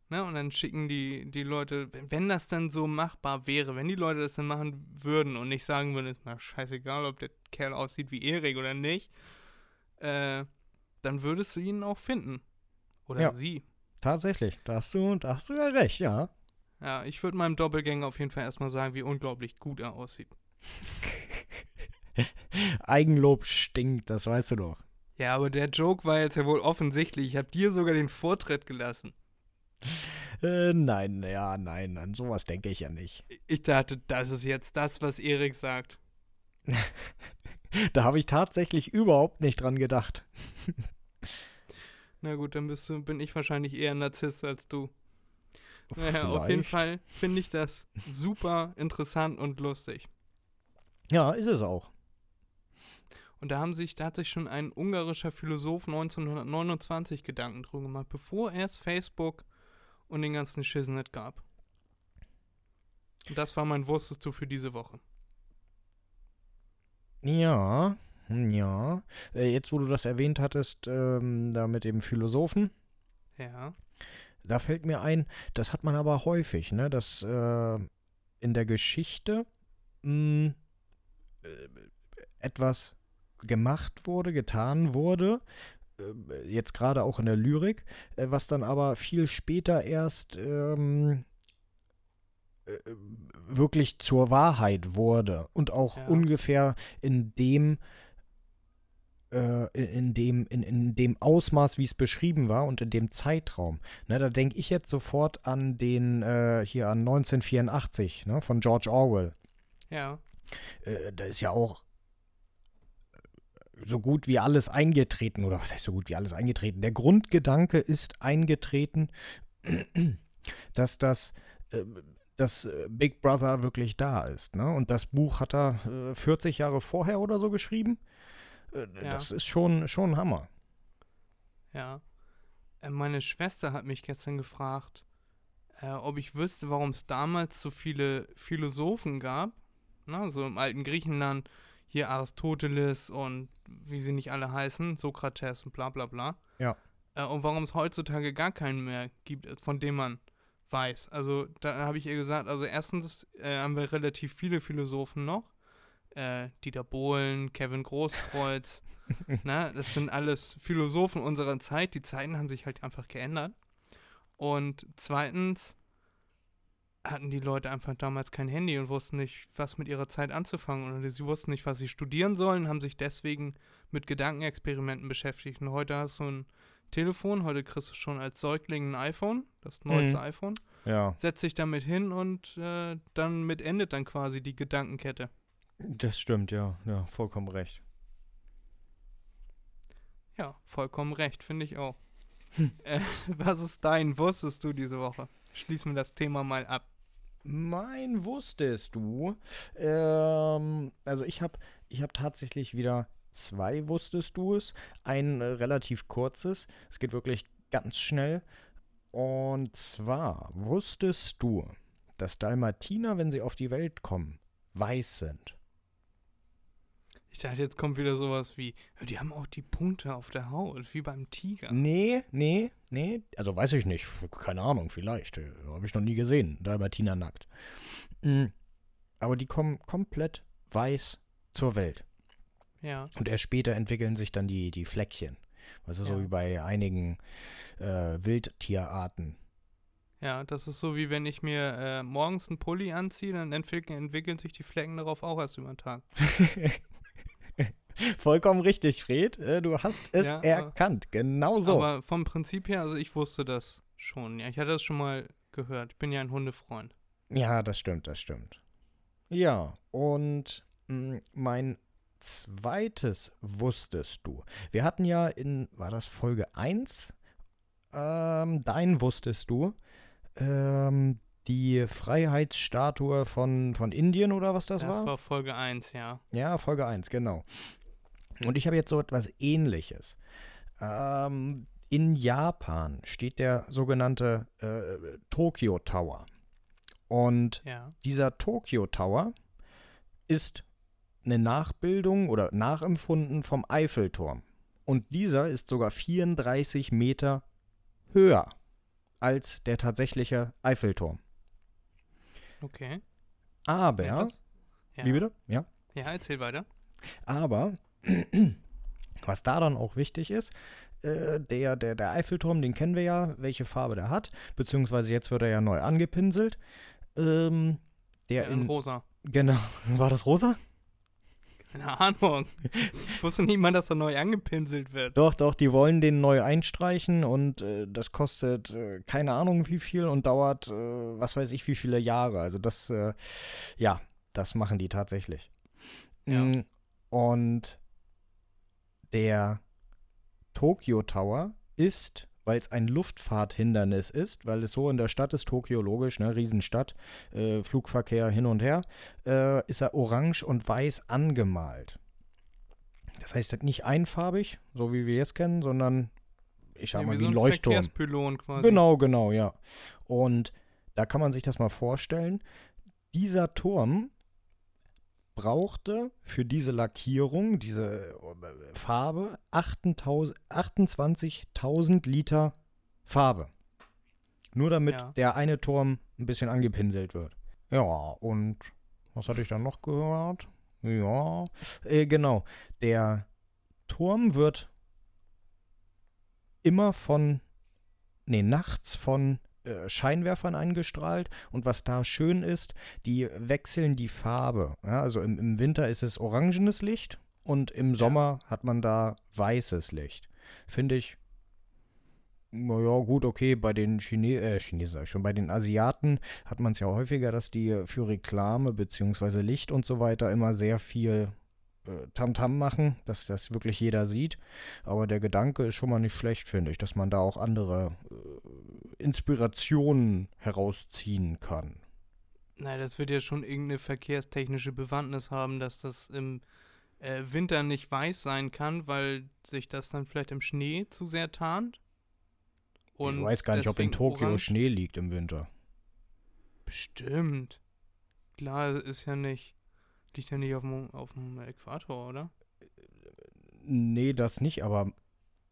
Ne? Und dann schicken die, die Leute, wenn- wenn das dann so machbar wäre, wenn die Leute das dann machen würden und nicht sagen würden, ist mir scheißegal, ob der Kerl aussieht wie Erik oder nicht, äh, dann würdest du ihn auch finden. Oder Ja. sie. Tatsächlich, da hast du, da hast du ja recht, ja. Ja, ich würde meinem Doppelgänger auf jeden Fall erstmal sagen, wie unglaublich gut er aussieht. Eigenlob stinkt, das weißt du doch. Ja, aber der Joke war jetzt ja wohl offensichtlich. Ich habe dir sogar den Vortritt gelassen. Äh, nein, ja, nein, an sowas denke ich ja nicht. Ich dachte, das ist jetzt das, was Erik sagt. Da habe ich tatsächlich überhaupt nicht dran gedacht. Na gut, dann bist du, bin ich wahrscheinlich eher ein Narzisst als du. Naja, auf jeden. Fall finde ich das super interessant und lustig. Ja, ist es auch. Und da haben sich, da hat sich schon ein ungarischer Philosoph 1929 Gedanken drüber gemacht, bevor es Facebook und den ganzen Schissnet gab. Und das war mein Wusstest du für diese Woche. Ja, ja. Äh, jetzt, wo du das erwähnt hattest, ähm, da mit dem Philosophen, Ja. da fällt mir ein, das hat man aber häufig, ne, dass äh, in der Geschichte mh, äh, etwas gemacht wurde, getan wurde, äh, jetzt gerade auch in der Lyrik, äh, was dann aber viel später erst ähm, äh, wirklich zur Wahrheit wurde und auch Ja. ungefähr in dem äh, in, dem in, in dem Ausmaß, wie es beschrieben war und in dem Zeitraum. Ne, da denke ich jetzt sofort an den äh, hier an 1984 ne, von George Orwell. Ja. Äh, da ist ja auch so gut wie alles eingetreten, oder was heißt so gut wie alles eingetreten? Der Grundgedanke ist eingetreten, dass das äh, dass äh, Big Brother wirklich da ist. Ne? Und das Buch hat er äh, 40 Jahre vorher oder so geschrieben. Äh, Ja. Das ist schon, schon ein Hammer. Ja. Äh, meine Schwester hat mich gestern gefragt, äh, ob ich wüsste, warum es damals so viele Philosophen gab. Na, so im alten Griechenland, hier Aristoteles und wie sie nicht alle heißen, Sokrates und bla bla bla. Ja. Äh, und warum es heutzutage gar keinen mehr gibt, äh, von dem man weiß. Also da habe ich ihr gesagt, also erstens äh, haben wir relativ viele Philosophen noch. Äh, Dieter Bohlen, Kevin Großkreuz, Na, das sind alles Philosophen unserer Zeit. Die Zeiten haben sich halt einfach geändert. Und zweitens hatten die Leute einfach damals kein Handy und wussten nicht, was mit ihrer Zeit anzufangen. Oder sie wussten nicht, was sie studieren sollen, haben sich deswegen mit Gedankenexperimenten beschäftigt. Und heute hast du ein Telefon, heute kriegst du schon als Säugling ein iPhone, das neueste Mhm. iPhone. Ja, Setzt dich damit hin und äh, dann mit endet dann quasi die Gedankenkette. Das stimmt, ja. Ja, vollkommen recht. Ja, vollkommen recht, finde ich auch. Äh, was ist dein, wusstest du diese Woche? Schließen wir das Thema mal ab. Mein wusstest du? Ähm, also ich habe ich hab tatsächlich wieder zwei wusstest du es. Ein äh, relativ kurzes. Es geht wirklich ganz schnell. Und zwar wusstest du, dass Dalmatiner, wenn sie auf die Welt kommen, weiß sind. Ich dachte, jetzt kommt wieder sowas wie, die haben auch die Punkte auf der Haut, wie beim Tiger. Nee, nee, nee. Also weiß ich nicht. Keine Ahnung, vielleicht. Äh, Habe ich noch nie gesehen. Dalmatiner nackt. Mm, Aber die kommen komplett weiß zur Welt. Ja, Und erst später entwickeln sich dann die, die Fleckchen. Also so Ja. wie bei einigen äh, Wildtierarten. ja, das ist so wie wenn ich mir äh, morgens einen Pulli anziehe, dann entwickeln, entwickeln sich die Flecken darauf auch erst über den Tag. Vollkommen richtig, Fred. Äh, Du hast es Ja, aber- erkannt. Genau so. Aber vom Prinzip her, also ich wusste das schon. Ja, ich hatte das schon mal gehört. Ich bin ja ein Hundefreund. Ja, das stimmt, das stimmt. Ja, und mh, mein zweites wusstest du. Wir hatten ja in, war das Folge 1? Ähm, dein wusstest du. Ähm, die Freiheitsstatue von, von Indien oder was das, Das, war Folge 1, ja. Ja, Folge 1, genau. Und ich habe jetzt so etwas ähnliches. Ähm, in Japan steht der sogenannte äh, Tokyo Tower. Und Ja. dieser Tokyo Tower ist eine Nachbildung oder nachempfunden vom Eiffelturm. Und dieser ist sogar 34 Meter höher als der tatsächliche Eiffelturm. Okay. Aber? Ja. wie bitte? Ja. Ja, erzähl weiter. Aber, was da dann auch wichtig ist, äh, der, der, der Eiffelturm, den kennen wir ja, welche Farbe der hat, beziehungsweise jetzt wird er ja neu angepinselt. Ähm, der Ja, in in, rosa. genau, war das rosa? Keine Ahnung. Ich wusste nicht mal, dass er neu angepinselt wird. Doch, doch, die wollen den neu einstreichen und äh, das kostet äh, keine Ahnung wie viel und dauert, äh, was weiß ich, wie viele Jahre. Also das, äh, ja, das machen die tatsächlich. Ja. Mm, Und der Tokyo Tower ist, weil es ein Luftfahrthindernis ist, weil es so in der Stadt ist, Tokio logisch, ne, Riesenstadt, äh, Flugverkehr hin und her, äh, ist er orange und weiß angemalt. Das heißt nicht einfarbig, so wie wir es kennen, sondern ich sag mal wie so ein ein Leuchtturm. Verkehrspylon quasi. Genau, genau, ja. Und da kann man sich das mal vorstellen. Dieser Turm brauchte für diese Lackierung, diese äh, Farbe, 28.000 28.000 Liter Farbe. Nur damit Ja. der eine Turm ein bisschen angepinselt wird. Ja, und was hatte ich dann noch gehört? Ja, äh, genau. Der Turm wird immer von, nee, nachts von äh, Scheinwerfern eingestrahlt. Und was da schön ist, die wechseln die Farbe. Ja, also im, im Winter ist es orangenes Licht und im Sommer hat man da weißes Licht. Finde ich, naja, gut, okay, bei den Chine äh, Chinesen, sag ich schon, bei den Asiaten hat man es ja häufiger, dass die für Reklame bzw. Licht und so weiter immer sehr viel äh, Tamtam machen, dass das wirklich jeder sieht. Aber der Gedanke ist schon mal nicht schlecht, finde ich, dass man da auch andere äh, Inspirationen herausziehen kann. Nein, das wird ja schon irgendeine verkehrstechnische Bewandtnis haben, dass das im äh, Winter nicht weiß sein kann, weil sich das dann vielleicht im Schnee zu sehr tarnt. ich weiß gar nicht, ob in Tokio orange- Schnee liegt im Winter. Bestimmt. Klar, ist ja nicht. Liegt ja nicht auf dem, auf dem Äquator, oder? Nee, das nicht, aber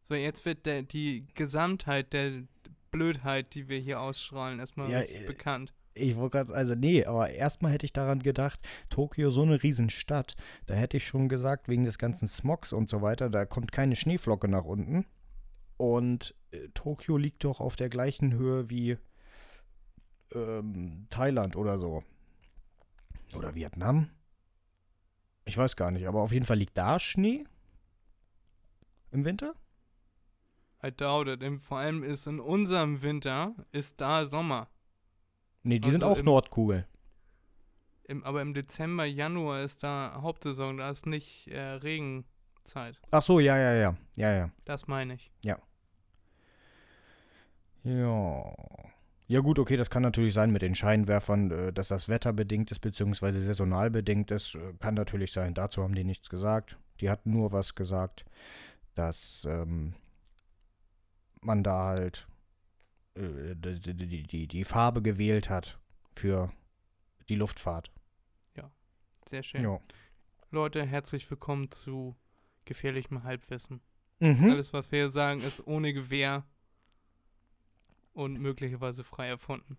So, jetzt wird der, die Gesamtheit der Blödheit, die wir hier ausstrahlen, erstmal Ja, äh, bekannt. Ich wollte gerade, also nee, aber erstmal hätte ich daran gedacht, Tokio so eine Riesenstadt, da hätte ich schon gesagt, wegen des ganzen Smogs und so weiter, da kommt keine Schneeflocke nach unten. Und äh, Tokio liegt doch auf der gleichen Höhe wie ähm, Thailand oder so. Oder Vietnam? Ich weiß gar nicht, aber auf jeden Fall liegt da Schnee im Winter? I doubt it. Vor allem ist in unserem Winter, ist da Sommer. Nee, die sind Also auch im- Nordkugel. Im, aber im Dezember, Januar ist da Hauptsaison, da ist nicht äh, Regenzeit. Ach so, ja, ja, ja. Ja, ja. Das meine ich. Ja. Ja gut, okay, das kann natürlich sein mit den Scheinwerfern, äh, dass das wetterbedingt ist, beziehungsweise saisonal bedingt ist. äh, Kann natürlich sein. Dazu haben die nichts gesagt. Die hatten nur was gesagt, dass ähm, man da halt äh, die, die, die, die Farbe gewählt hat für die Luftfahrt. Sehr schön. Ja. Leute, herzlich willkommen zu gefährlichem Halbwissen. Mhm. Alles, was wir hier sagen, ist ohne Gewehr und möglicherweise frei erfunden.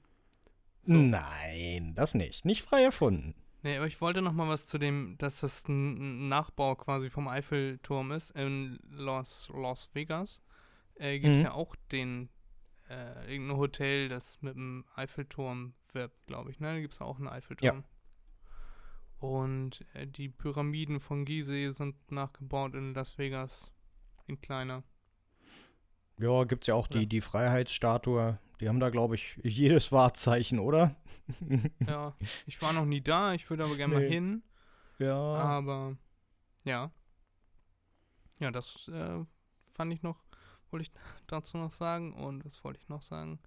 So. Nein, das nicht. Nicht frei erfunden. Nee, aber ich wollte noch mal was zu dem, dass das ein Nachbau quasi vom Eiffelturm ist. In Las, Las Vegas äh, gibt es Mhm. ja auch den, äh, irgendein Hotel, das mit dem Eiffelturm wirbt, glaube ich. Ne? Da gibt es auch einen Eiffelturm. Und äh, die Pyramiden von Gizeh sind nachgebaut in Las Vegas. In kleiner. Ja, gibt's ja auch Ja. die, die Freiheitsstatue. Die haben da, glaube ich, jedes Wahrzeichen, oder? Ja, ich war noch nie da, ich würde aber gerne mal Nee. hin. Ja. Aber ja. Ja, das äh, fand ich noch, wollte ich dazu noch sagen. Und was wollte ich noch sagen?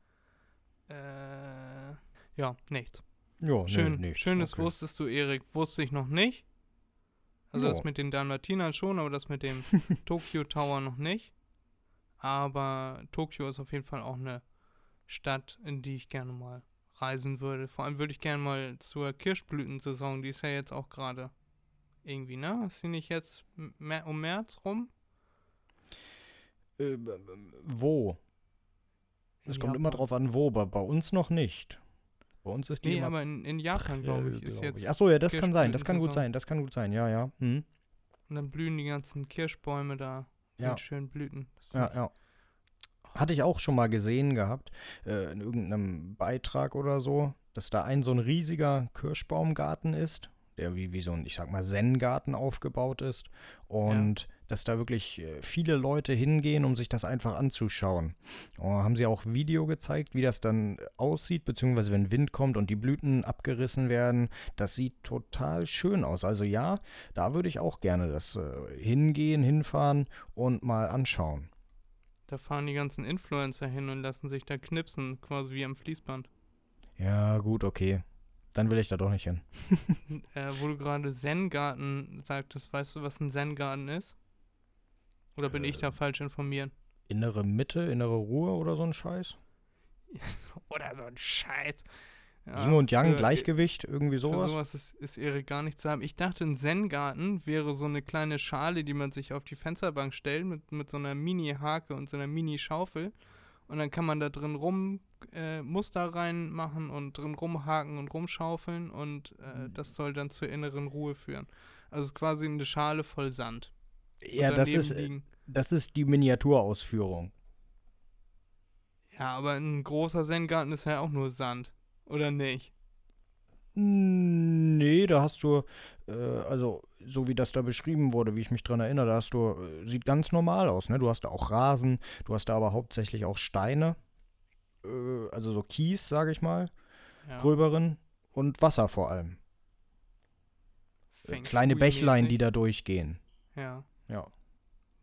Äh, ja, nichts. Ja, nee, Schön, nichts. schön, das Okay. wusstest du, Erik. Wusste ich noch nicht. Also Ja. das mit den Dalmatinern schon, aber das mit dem Tokyo Tower noch nicht. Aber Tokio ist auf jeden Fall auch eine Stadt, in die ich gerne mal reisen würde. Vor allem würde ich gerne mal zur Kirschblütensaison, die ist ja jetzt auch gerade irgendwie, ne? Ist die nicht jetzt um März rum? Äh, wo? Es kommt immer drauf an, wo, aber bei uns noch nicht. Bei uns ist die Nee, aber in, in Japan, glaube ich, ist glaub jetzt. ich. Ach so, ja, das kann sein, das kann gut sein, das kann gut sein, ja, ja. Hm. Und dann blühen die ganzen Kirschbäume da Ja. mit schönen Blüten. Ja, ja. Hatte ich auch schon mal gesehen gehabt, äh, in irgendeinem Beitrag oder so, dass da ein so ein riesiger Kirschbaumgarten ist, der wie, wie so ein, ich sag mal, Zen-Garten aufgebaut ist. Und dass da wirklich äh, viele Leute hingehen, um sich das einfach anzuschauen. Und haben sie auch Video gezeigt, wie das dann aussieht, beziehungsweise wenn Wind kommt und die Blüten abgerissen werden. Das sieht total schön aus. Also ja, da würde ich auch gerne das äh, hingehen, hinfahren und mal anschauen. Da fahren die ganzen Influencer hin und lassen sich da knipsen, quasi wie am Fließband. Ja, gut, okay. Dann will ich da doch nicht hin. Äh, wo du gerade Zen-Garten sagtest, weißt du, was ein Zen-Garten ist? Oder bin ich Äh. da falsch informiert? Innere Mitte, innere Ruhe oder so ein Scheiß? Oder so ein Scheiß. Ja, Yin und Yang, für- Gleichgewicht, irgendwie Für sowas? sowas ist, ist Erik gar nicht zu haben. Ich dachte, ein Zen-Garten wäre so eine kleine Schale, die man sich auf die Fensterbank stellt mit, mit so einer Mini-Hake und so einer Mini-Schaufel. Und dann kann man da drin rum äh, Muster reinmachen und drin rumhaken und rumschaufeln und Hm. äh, das soll dann zur inneren Ruhe führen. Also quasi eine Schale voll Sand. Ja, das ist, äh, liegen- das ist die Miniaturausführung. Ja, aber ein großer Zen-Garten ist ja auch nur Sand. Oder nicht? Nee, da hast du, äh, also so wie das da beschrieben wurde, wie ich mich dran erinnere, da hast du, äh, sieht ganz normal aus, ne? Du hast da auch Rasen, du hast da aber hauptsächlich auch Steine, äh, also so Kies, sage ich mal, Ja. gröberen und Wasser vor allem. Äh, Feng Kleine Bächlein, die da durchgehen. Ja. Ja.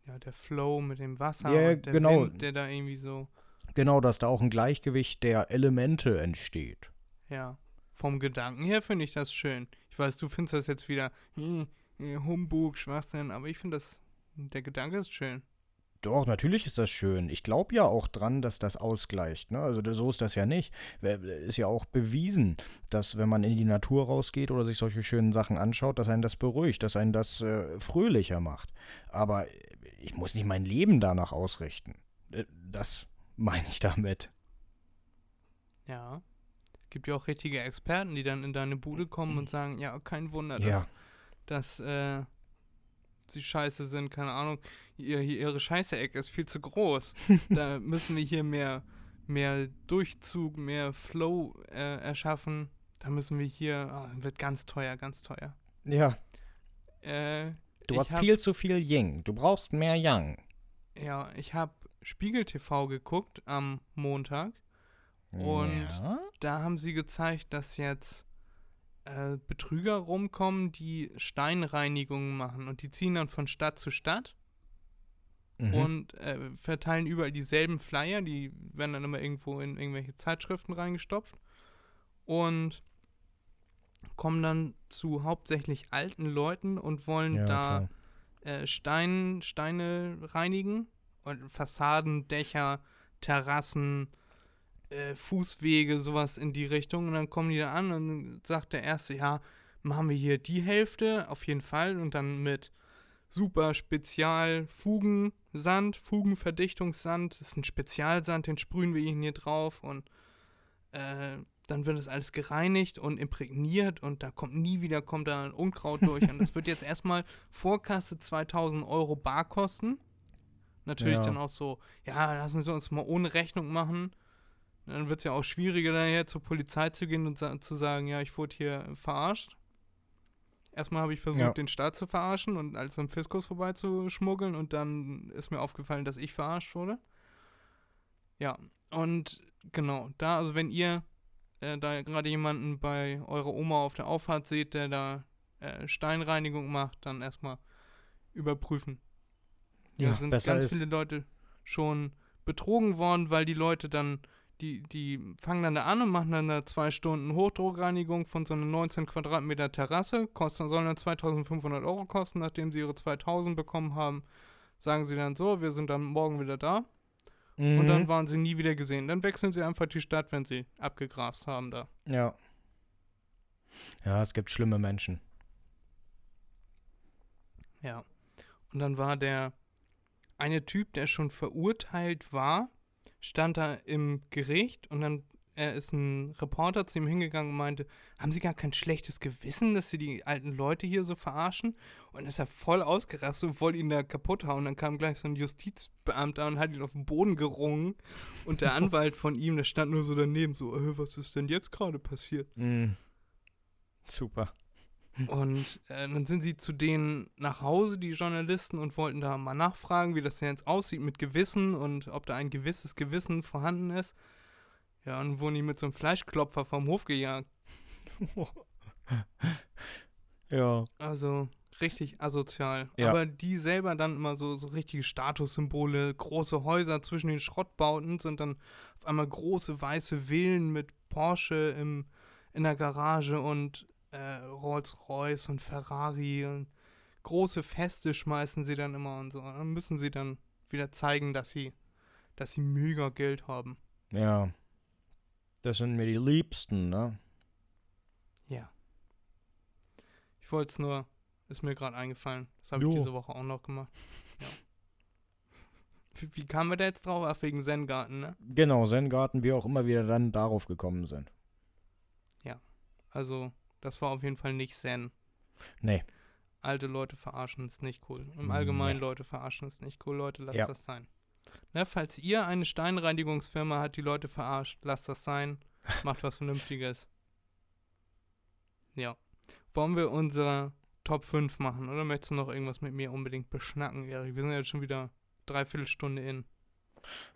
Ja, der Flow mit dem Wasser Ja, und der genau. Wind, der da irgendwie so, Genau, dass da auch ein Gleichgewicht der Elemente entsteht. ja. Vom Gedanken her finde ich das schön. Ich weiß, du findest das jetzt wieder hm, Humbug, Schwachsinn, aber ich finde das, der Gedanke ist schön. Doch, natürlich ist das schön. Ich glaube ja auch dran, dass das ausgleicht. Ne? Also so ist das ja nicht. Ist ja auch bewiesen, dass wenn man in die Natur rausgeht oder sich solche schönen Sachen anschaut, dass einen das beruhigt, dass einen das äh, fröhlicher macht. Aber ich muss nicht mein Leben danach ausrichten. Äh, Das meine ich damit. Ja. Es gibt ja auch richtige Experten, die dann in deine Bude kommen und sagen, ja, kein Wunder, dass, Ja. dass äh, sie scheiße sind, keine Ahnung, ihr, ihre Scheiße-Ecke ist viel zu groß. da müssen wir hier mehr, mehr Durchzug, mehr Flow äh, erschaffen. Da müssen wir hier, ah, wird ganz teuer, ganz teuer. Ja, Äh, du hast hab- viel zu viel Ying. Du brauchst mehr Yang. Ja, ich habe Spiegel TV geguckt am Montag. Und ja? Da haben sie gezeigt, dass jetzt äh, Betrüger rumkommen, die Steinreinigungen machen. Und die ziehen dann von Stadt zu Stadt Mhm. und äh, verteilen überall dieselben Flyer. Die werden dann immer irgendwo in irgendwelche Zeitschriften reingestopft. Und kommen dann zu hauptsächlich alten Leuten und wollen ja, da äh, Stein, Steine reinigen und Fassaden, Dächer, Terrassen, äh, Fußwege, sowas in die Richtung. Und dann kommen die da an und sagt der Erste, ja, machen wir hier die Hälfte, auf jeden Fall. Und dann mit super Spezial Fugensand, Fugenverdichtungssand. Das ist ein Spezialsand, den sprühen wir Ihnen hier drauf und äh, dann wird das alles gereinigt und imprägniert und da kommt nie wieder kommt da ein Unkraut durch. Und das wird jetzt erstmal Vorkasse 2000 Euro bar kosten. Natürlich Ja. dann auch so, ja, lassen Sie uns mal ohne Rechnung machen. Dann wird es ja auch schwieriger, daher zur Polizei zu gehen und sa zu sagen, ja, ich wurde hier verarscht. Erstmal habe ich versucht, Ja. den Staat zu verarschen und alles am Fiskus vorbeizuschmuggeln und dann ist mir aufgefallen, dass ich verarscht wurde. Ja, und genau, da, also wenn ihr äh, da gerade jemanden bei eurer Oma auf der Auffahrt seht, der da äh, Steinreinigung macht, dann erstmal überprüfen. Da Ja, sind besser ganz ist- viele Leute schon betrogen worden, weil die Leute dann, die, die fangen dann da an und machen dann da zwei Stunden Hochdruckreinigung von so einer 19 Quadratmeter Terrasse, kosten, sollen dann 2500 Euro kosten, nachdem sie ihre 2000 bekommen haben, sagen sie dann so, wir sind dann morgen wieder da und Mhm. dann waren sie nie wieder gesehen. Dann wechseln sie einfach die Stadt, wenn sie abgegrast haben da. Ja. Ja, es gibt schlimme Menschen. Ja. Und dann war der eine Typ, der schon verurteilt war, stand da im Gericht und dann äh, ist ein Reporter zu ihm hingegangen und meinte, haben Sie gar kein schlechtes Gewissen, dass Sie die alten Leute hier so verarschen? Und dann ist er voll ausgerastet und wollte ihn da kaputt hauen. Dann kam gleich so ein Justizbeamter und hat ihn auf den Boden gerungen. Und der Anwalt von ihm, der stand nur so daneben, so, äh, was ist denn jetzt gerade passiert? Mm. Super. Und äh, dann sind sie zu denen nach Hause, die Journalisten, und wollten da mal nachfragen, wie das denn jetzt aussieht mit Gewissen und ob da ein gewisses Gewissen vorhanden ist. Ja, und wurden die mit so einem Fleischklopfer vom Hof gejagt. Ja. Also richtig asozial. Ja. Aber die selber dann immer so, so richtige Statussymbole, große Häuser zwischen den Schrottbauten sind dann auf einmal große weiße Villen mit Porsche im, in der Garage und äh, Rolls-Royce und Ferrari und große Feste schmeißen sie dann immer und so. Dann müssen sie dann wieder zeigen, dass sie, dass sie mega Geld haben. Ja. Das sind mir die Liebsten, ne? Ja. Ich wollte es nur, ist mir gerade eingefallen. Das habe ich diese Woche auch noch gemacht. Ja. Wie, wie kamen wir da jetzt drauf? Ach, wegen Zen-Garten, ne? Genau, Zen-Garten, wie auch immer wir dann darauf gekommen sind. Also, das war auf jeden Fall nicht Zen. Nee. Alte Leute verarschen ist nicht cool. Im Nee. Allgemeinen Leute verarschen ist nicht cool. Leute, lasst Ja. das sein. Ne, falls ihr eine Steinreinigungsfirma hat, die Leute verarscht, lasst das sein. Macht was Vernünftiges. Ja. Wollen wir unsere Top 5 machen oder möchtest du noch irgendwas mit mir unbedingt beschnacken, Erik? Wir sind jetzt schon wieder dreiviertel Stunde in.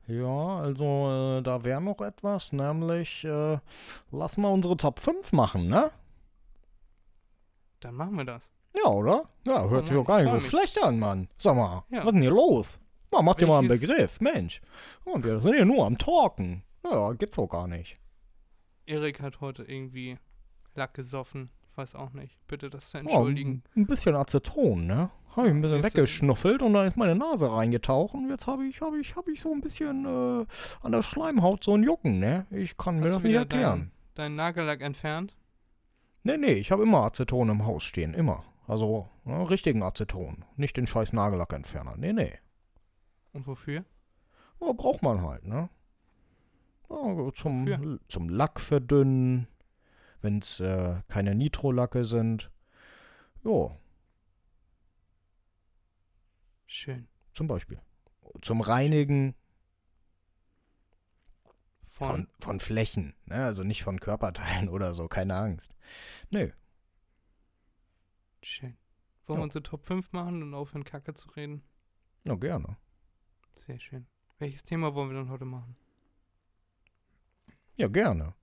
Ja, also äh, da wäre noch etwas, nämlich äh, lass mal unsere Top 5 machen, ne? Dann machen wir das. Ja, oder? Ja, hört sich doch gar ich nicht so schlecht an, Mann. Sag mal, Ja. was ist denn hier los? Na, mach dir mal einen Begriff, Mensch. Und wir sind hier nur am Talken. Ja, gibt's auch gar nicht. Erik hat heute irgendwie Lack gesoffen. Ich weiß auch nicht. Bitte das zu Oh, entschuldigen. ein, ein bisschen Aceton, ne? Habe ich ein bisschen weggeschnuffelt und dann ist meine Nase reingetaucht und jetzt habe ich, habe ich, habe ich so ein bisschen äh, an der Schleimhaut so ein Jucken, ne? Ich kann mir Hast das nicht erklären. Deinen Nagellack entfernt? Nee, nee, ich habe immer Aceton im Haus stehen, immer. Also, ne, richtigen Aceton, nicht den scheiß Nagellackentferner. Nee, nee. Und wofür? Ja, braucht man halt, ne? Ja, Wofür? zum, zum Lack verdünnen, wenn es äh, keine Nitrolacke sind. Jo, Schön. zum Beispiel. Zum Reinigen Von, von, von Flächen, ne? Also nicht von Körperteilen oder so, keine Angst. Nö. Schön. Wollen Ja. wir unsere Top 5 machen und aufhören, Kacke zu reden? Na, gerne. Sehr schön. Welches Thema wollen wir dann heute machen? Ja, gerne.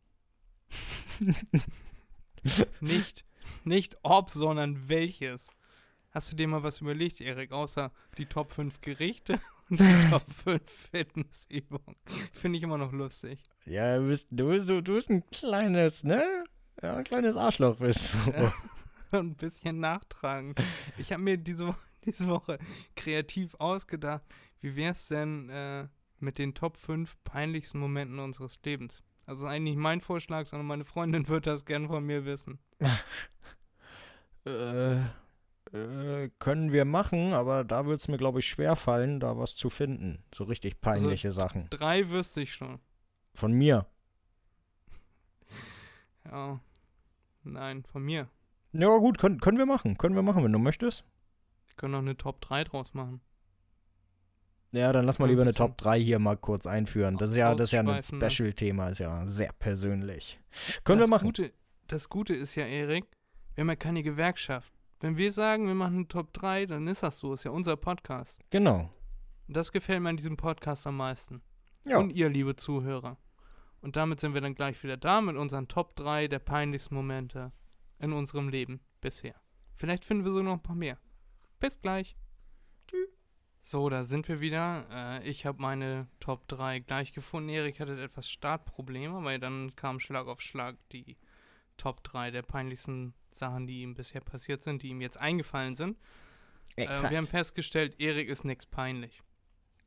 Nicht, nicht ob, sondern welches. Hast du dir mal was überlegt, Erik, außer die Top 5 Gerichte und die Top 5 Fitnessübungen? Finde ich immer noch lustig. Ja, du bist, du bist, du bist ein kleines, ne? Ja, ein kleines Arschloch bist. Ja. ein bisschen nachtragen. Ich habe mir diese, diese Woche kreativ ausgedacht, wie wäre es denn äh, mit den Top 5 peinlichsten Momenten unseres Lebens? Also ist eigentlich nicht mein Vorschlag, sondern meine Freundin wird das gern von mir wissen. Äh, äh, können wir machen, aber da wird es mir, glaube ich, schwer fallen, da was zu finden. So richtig peinliche Sachen. Drei wüsste ich schon. Von mir. Ja. Nein, von mir. Ja, gut, können, können wir machen. Können wir machen, wenn du möchtest. Wir können noch eine Top 3 draus machen. Ja, dann lass mal lieber eine Top 3 hier mal kurz einführen. Das ist ja, das ist ja ein ne? Special-Thema, ist ja sehr persönlich. Können das wir machen. Gute, das Gute ist ja, Erik, wir haben ja keine Gewerkschaft. Wenn wir sagen, wir machen eine Top 3, dann ist das so. Ist ja unser Podcast. Genau. Das gefällt mir an diesem Podcast am meisten. Ja. Und ihr, liebe Zuhörer. Und damit sind wir dann gleich wieder da mit unseren Top 3 der peinlichsten Momente in unserem Leben bisher. Vielleicht finden wir so noch ein paar mehr. Bis gleich. So, da sind wir wieder. Äh, ich habe meine Top 3 gleich gefunden. Erik hatte etwas Startprobleme, weil dann kam Schlag auf Schlag die Top 3 der peinlichsten Sachen, die ihm bisher passiert sind, die ihm jetzt eingefallen sind. Äh, Exakt. wir haben festgestellt, Erik ist nichts peinlich.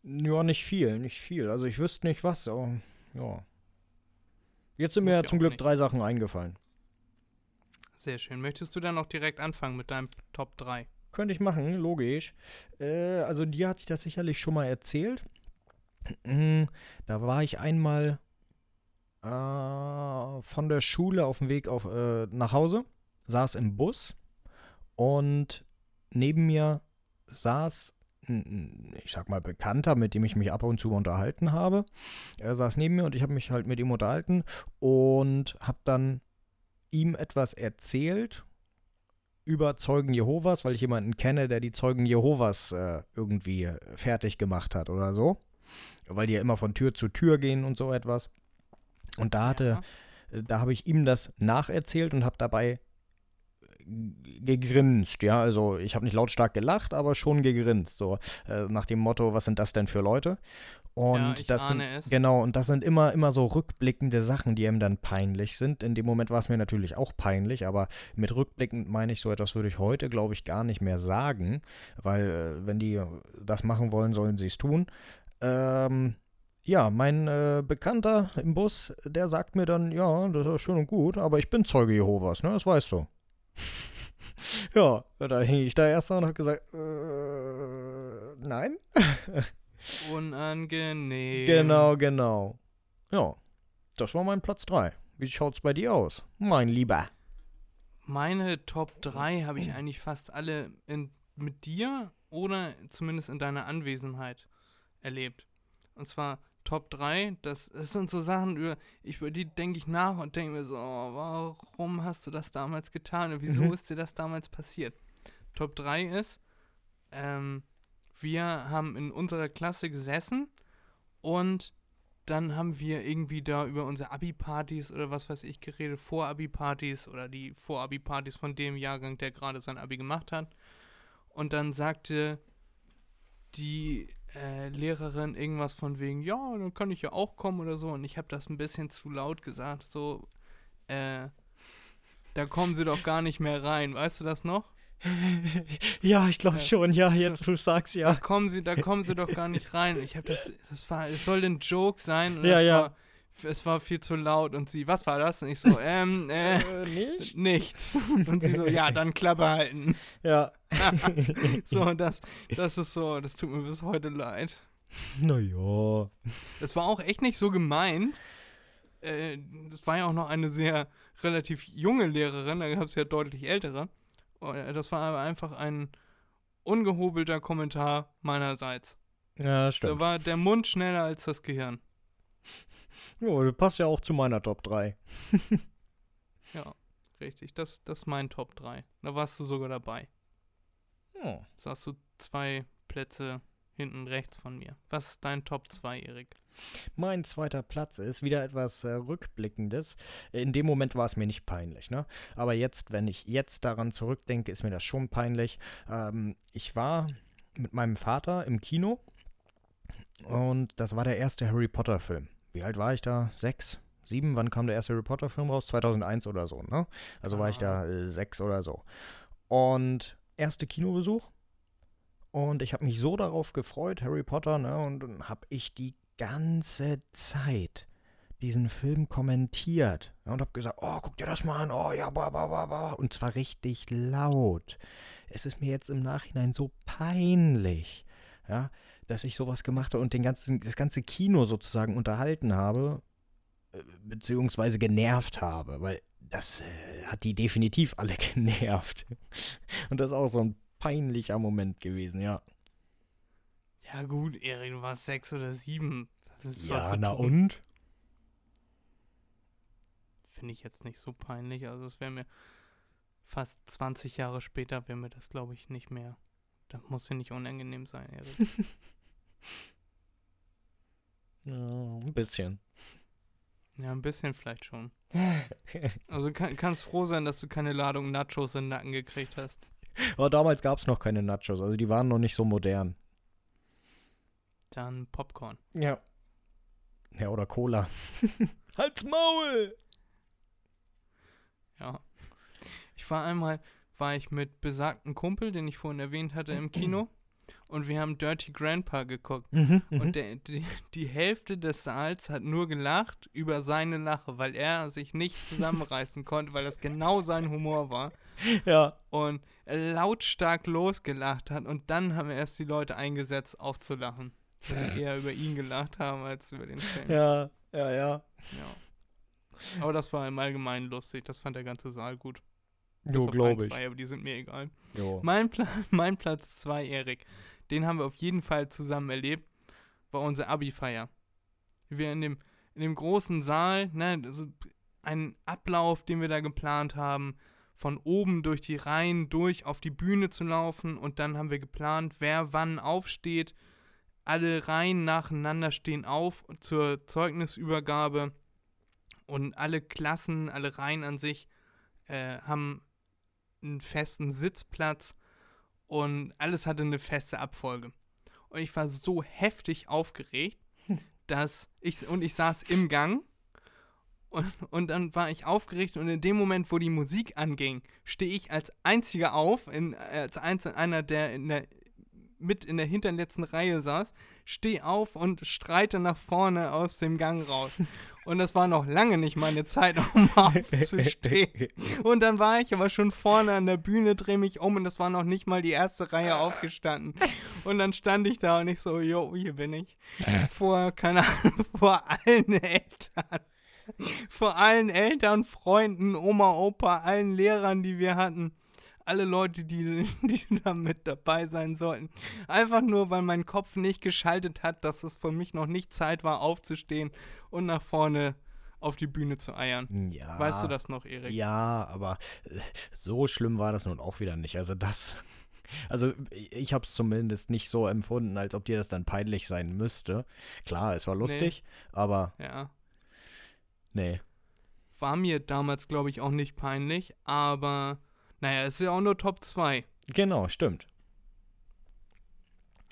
ja, nicht viel, nicht viel. Also ich wüsste nicht was, aber ja. Jetzt sind mir ja zum Glück nicht. drei Sachen eingefallen. Sehr schön. Möchtest du dann auch direkt anfangen mit deinem Top 3? Könnte ich machen, logisch. Äh, also dir hatte ich das sicherlich schon mal erzählt. Mm, Da war ich einmal äh, von der Schule auf dem Weg auf, äh, nach Hause, saß im Bus und neben mir saß, ich sag mal, Bekannter, mit dem ich mich ab und zu unterhalten habe. Er saß neben mir und ich habe mich halt mit ihm unterhalten und habe dann ihm etwas erzählt über Zeugen Jehovas, weil ich jemanden kenne, der die Zeugen Jehovas äh, irgendwie fertig gemacht hat oder so. Weil die ja immer von Tür zu Tür gehen und so etwas. Und da hatte, äh, da habe ich ihm das nacherzählt und habe dabei gegrinst, ja, also ich habe nicht lautstark gelacht, aber schon gegrinst, so äh, nach dem Motto, was sind das denn für Leute? Und Ja, das sind, es. genau, und das sind immer, immer so rückblickende Sachen, die ihm dann peinlich sind. In dem Moment war es mir natürlich auch peinlich, aber mit rückblickend meine ich, so etwas würde ich heute, glaube ich, gar nicht mehr sagen, weil äh, wenn die das machen wollen, sollen sie es tun. Ähm, ja, mein äh, Bekannter im Bus, der sagt mir dann, ja, das ist schön und gut, aber ich bin Zeuge Jehovas, ne, das weißt du. ja, und dann hing ich da erstmal und habe gesagt, äh, nein. Unangenehm. Genau, genau. Ja, das war mein Platz 3. Wie schaut's bei dir aus, mein Lieber? Meine Top 3 habe ich eigentlich fast alle in, mit dir oder zumindest in deiner Anwesenheit erlebt. Und zwar Top 3, das, das sind so Sachen, über, ich, über die denke ich nach und denke mir so, oh, warum hast du das damals getan und wieso Mhm. ist dir das damals passiert? Top 3 ist, ähm, wir haben in unserer Klasse gesessen und dann haben wir irgendwie da über unsere Abi-Partys oder was weiß ich geredet, Vor-Abi-Partys oder die Vor-Abi-Partys von dem Jahrgang, der gerade sein Abi gemacht hat. Und dann sagte die äh, Lehrerin irgendwas von wegen, ja, dann kann ich ja auch kommen oder so. Und ich habe das ein bisschen zu laut gesagt, so, äh, da kommen sie doch gar nicht mehr rein, weißt du das noch? ja, ich glaube schon, ja, jetzt du sagst Da ja. kommen sie, da kommen sie doch gar nicht rein. Ich habe das, das war, es soll ein Joke sein. Ja, ja. War, es war viel zu laut und sie, was war das? Und ich so, ähm, äh, nicht? nichts. Und sie so, ja, dann Klappe halten. Ja. So, das, das ist so, das tut mir bis heute leid. naja. Das war auch echt nicht so gemein. Äh, das war ja auch noch eine sehr relativ junge Lehrerin, da gab es ja deutlich ältere. Äh, Das war aber einfach ein ungehobelter Kommentar meinerseits. Ja, Da stimmt. war der Mund schneller als das Gehirn. Ja, das passt ja auch zu meiner Top 3. Ja, richtig. Das, das ist mein Top 3. Da warst du sogar dabei. Ja. Saß du zwei Plätze hinten rechts von mir. Was ist dein Top 2, Erik? Mein zweiter Platz ist wieder etwas äh, Rückblickendes. In dem Moment war es mir nicht peinlich, ne? Aber jetzt, wenn ich jetzt daran zurückdenke, ist mir das schon peinlich. Ähm, ich war mit meinem Vater im Kino und das war der erste Harry Potter Film. Wie alt war ich da? Sechs? Sieben? Wann kam der erste Harry Potter Film raus? 2001 oder so, ne? Also war ich da äh, sechs oder so. Und erste Kinobesuch. Und ich habe mich so darauf gefreut, Harry Potter, ne? Und dann habe ich die ganze Zeit diesen Film kommentiert ja, und habe gesagt, oh, guck dir das mal an, oh ja, ba, ba, ba, ba. Und zwar richtig laut. Es ist mir jetzt im Nachhinein so peinlich, ja, dass ich sowas gemacht habe und den ganzen, das ganze Kino sozusagen unterhalten habe, äh, beziehungsweise genervt habe, weil das äh, hat die definitiv alle genervt. Und das ist auch so ein peinlicher Moment gewesen, ja. Ja, gut, Erik, du warst sechs oder sieben. Das ist so Ja, na tun. und? Finde ich jetzt nicht so peinlich. Also, es wäre mir fast 20 Jahre später, wäre mir das, glaube ich, nicht mehr. Das muss ja nicht unangenehm sein, Erik. Ja, ein bisschen. ja, ein bisschen vielleicht schon. Also, kann, kannst froh sein, dass du keine Ladung Nachos in den Nacken gekriegt hast. Aber damals gab es noch keine Nachos, also die waren noch nicht so modern. Dann Popcorn. Ja. Ja, oder Cola. Halt's Maul! Ja. Ich war einmal, war ich mit besagten Kumpel, den ich vorhin erwähnt hatte, im Kino. Und wir haben Dirty Grandpa geguckt. Mhm, Und der, die, die Hälfte des Saals hat nur gelacht über seine Lache, weil er sich nicht zusammenreißen konnte, weil das genau sein Humor war. ja. Und er lautstark losgelacht hat. Und dann haben erst die Leute eingesetzt, aufzulachen. Dass wir eher über ihn gelacht haben als über den Film. Ja, ja, ja. Ja. Aber das war im Allgemeinen lustig. Das fand der ganze Saal gut. Jo, glaube ich. Zwei, aber die sind mir egal. Jo. Mein, Pla mein Platz 2, Erik, den haben wir auf jeden Fall zusammen erlebt, war unsere Abi-Feier. Wir in dem, in dem großen Saal, ne, so ein Ablauf, den wir da geplant haben, von oben durch die Reihen durch auf die Bühne zu laufen und dann haben wir geplant, wer wann aufsteht. Alle Reihen nacheinander stehen auf zur Zeugnisübergabe und alle Klassen, alle Reihen an sich äh, haben einen festen Sitzplatz und alles hatte eine feste Abfolge. Und ich war so heftig aufgeregt, dass ich und ich saß im Gang und, und dann war ich aufgeregt und in dem Moment, wo die Musik anging, stehe ich als einziger auf, in, als einzel, einer, der, in der mit in der hinterletzten Reihe saß, stehe auf und streite nach vorne aus dem Gang raus. Und das war noch lange nicht meine Zeit, um aufzustehen. Und dann war ich aber schon vorne an der Bühne, drehe mich um und das war noch nicht mal die erste Reihe aufgestanden. Und dann stand ich da und ich so, jo, hier bin ich. Vor, keine Ahnung, vor allen Eltern. Vor allen Eltern, Freunden, Oma, Opa, allen Lehrern, die wir hatten. Alle Leute, die, die da mit dabei sein sollten. Einfach nur, weil mein Kopf nicht geschaltet hat, dass es für mich noch nicht Zeit war, aufzustehen und nach vorne auf die Bühne zu eiern. Ja. Weißt du das noch, Erik? Ja, aber äh, so schlimm war das nun auch wieder nicht. Also das, also ich habe es zumindest nicht so empfunden, als ob dir das dann peinlich sein müsste. Klar, es war lustig, aber Ja. nee. War mir damals, glaube ich, auch nicht peinlich, aber naja, es ist ja auch nur Top 2. Genau, stimmt.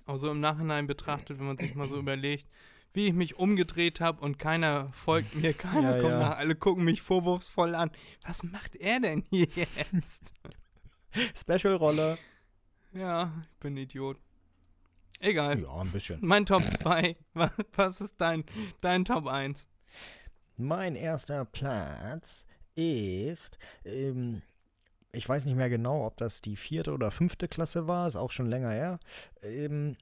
Also im Nachhinein betrachtet, wenn man sich mal so überlegt, wie ich mich umgedreht habe und keiner folgt mir, keiner Ja, kommt ja. nach, alle gucken mich vorwurfsvoll an. Was macht er denn hier jetzt? Special-Rolle. ja, ich bin ein Idiot. Egal. Ja, ein bisschen. Mein Top 2. Was ist dein, dein Top 1? Mein erster Platz ist, ähm, ich weiß nicht mehr genau, ob das die vierte oder fünfte Klasse war, ist auch schon länger her. Ähm,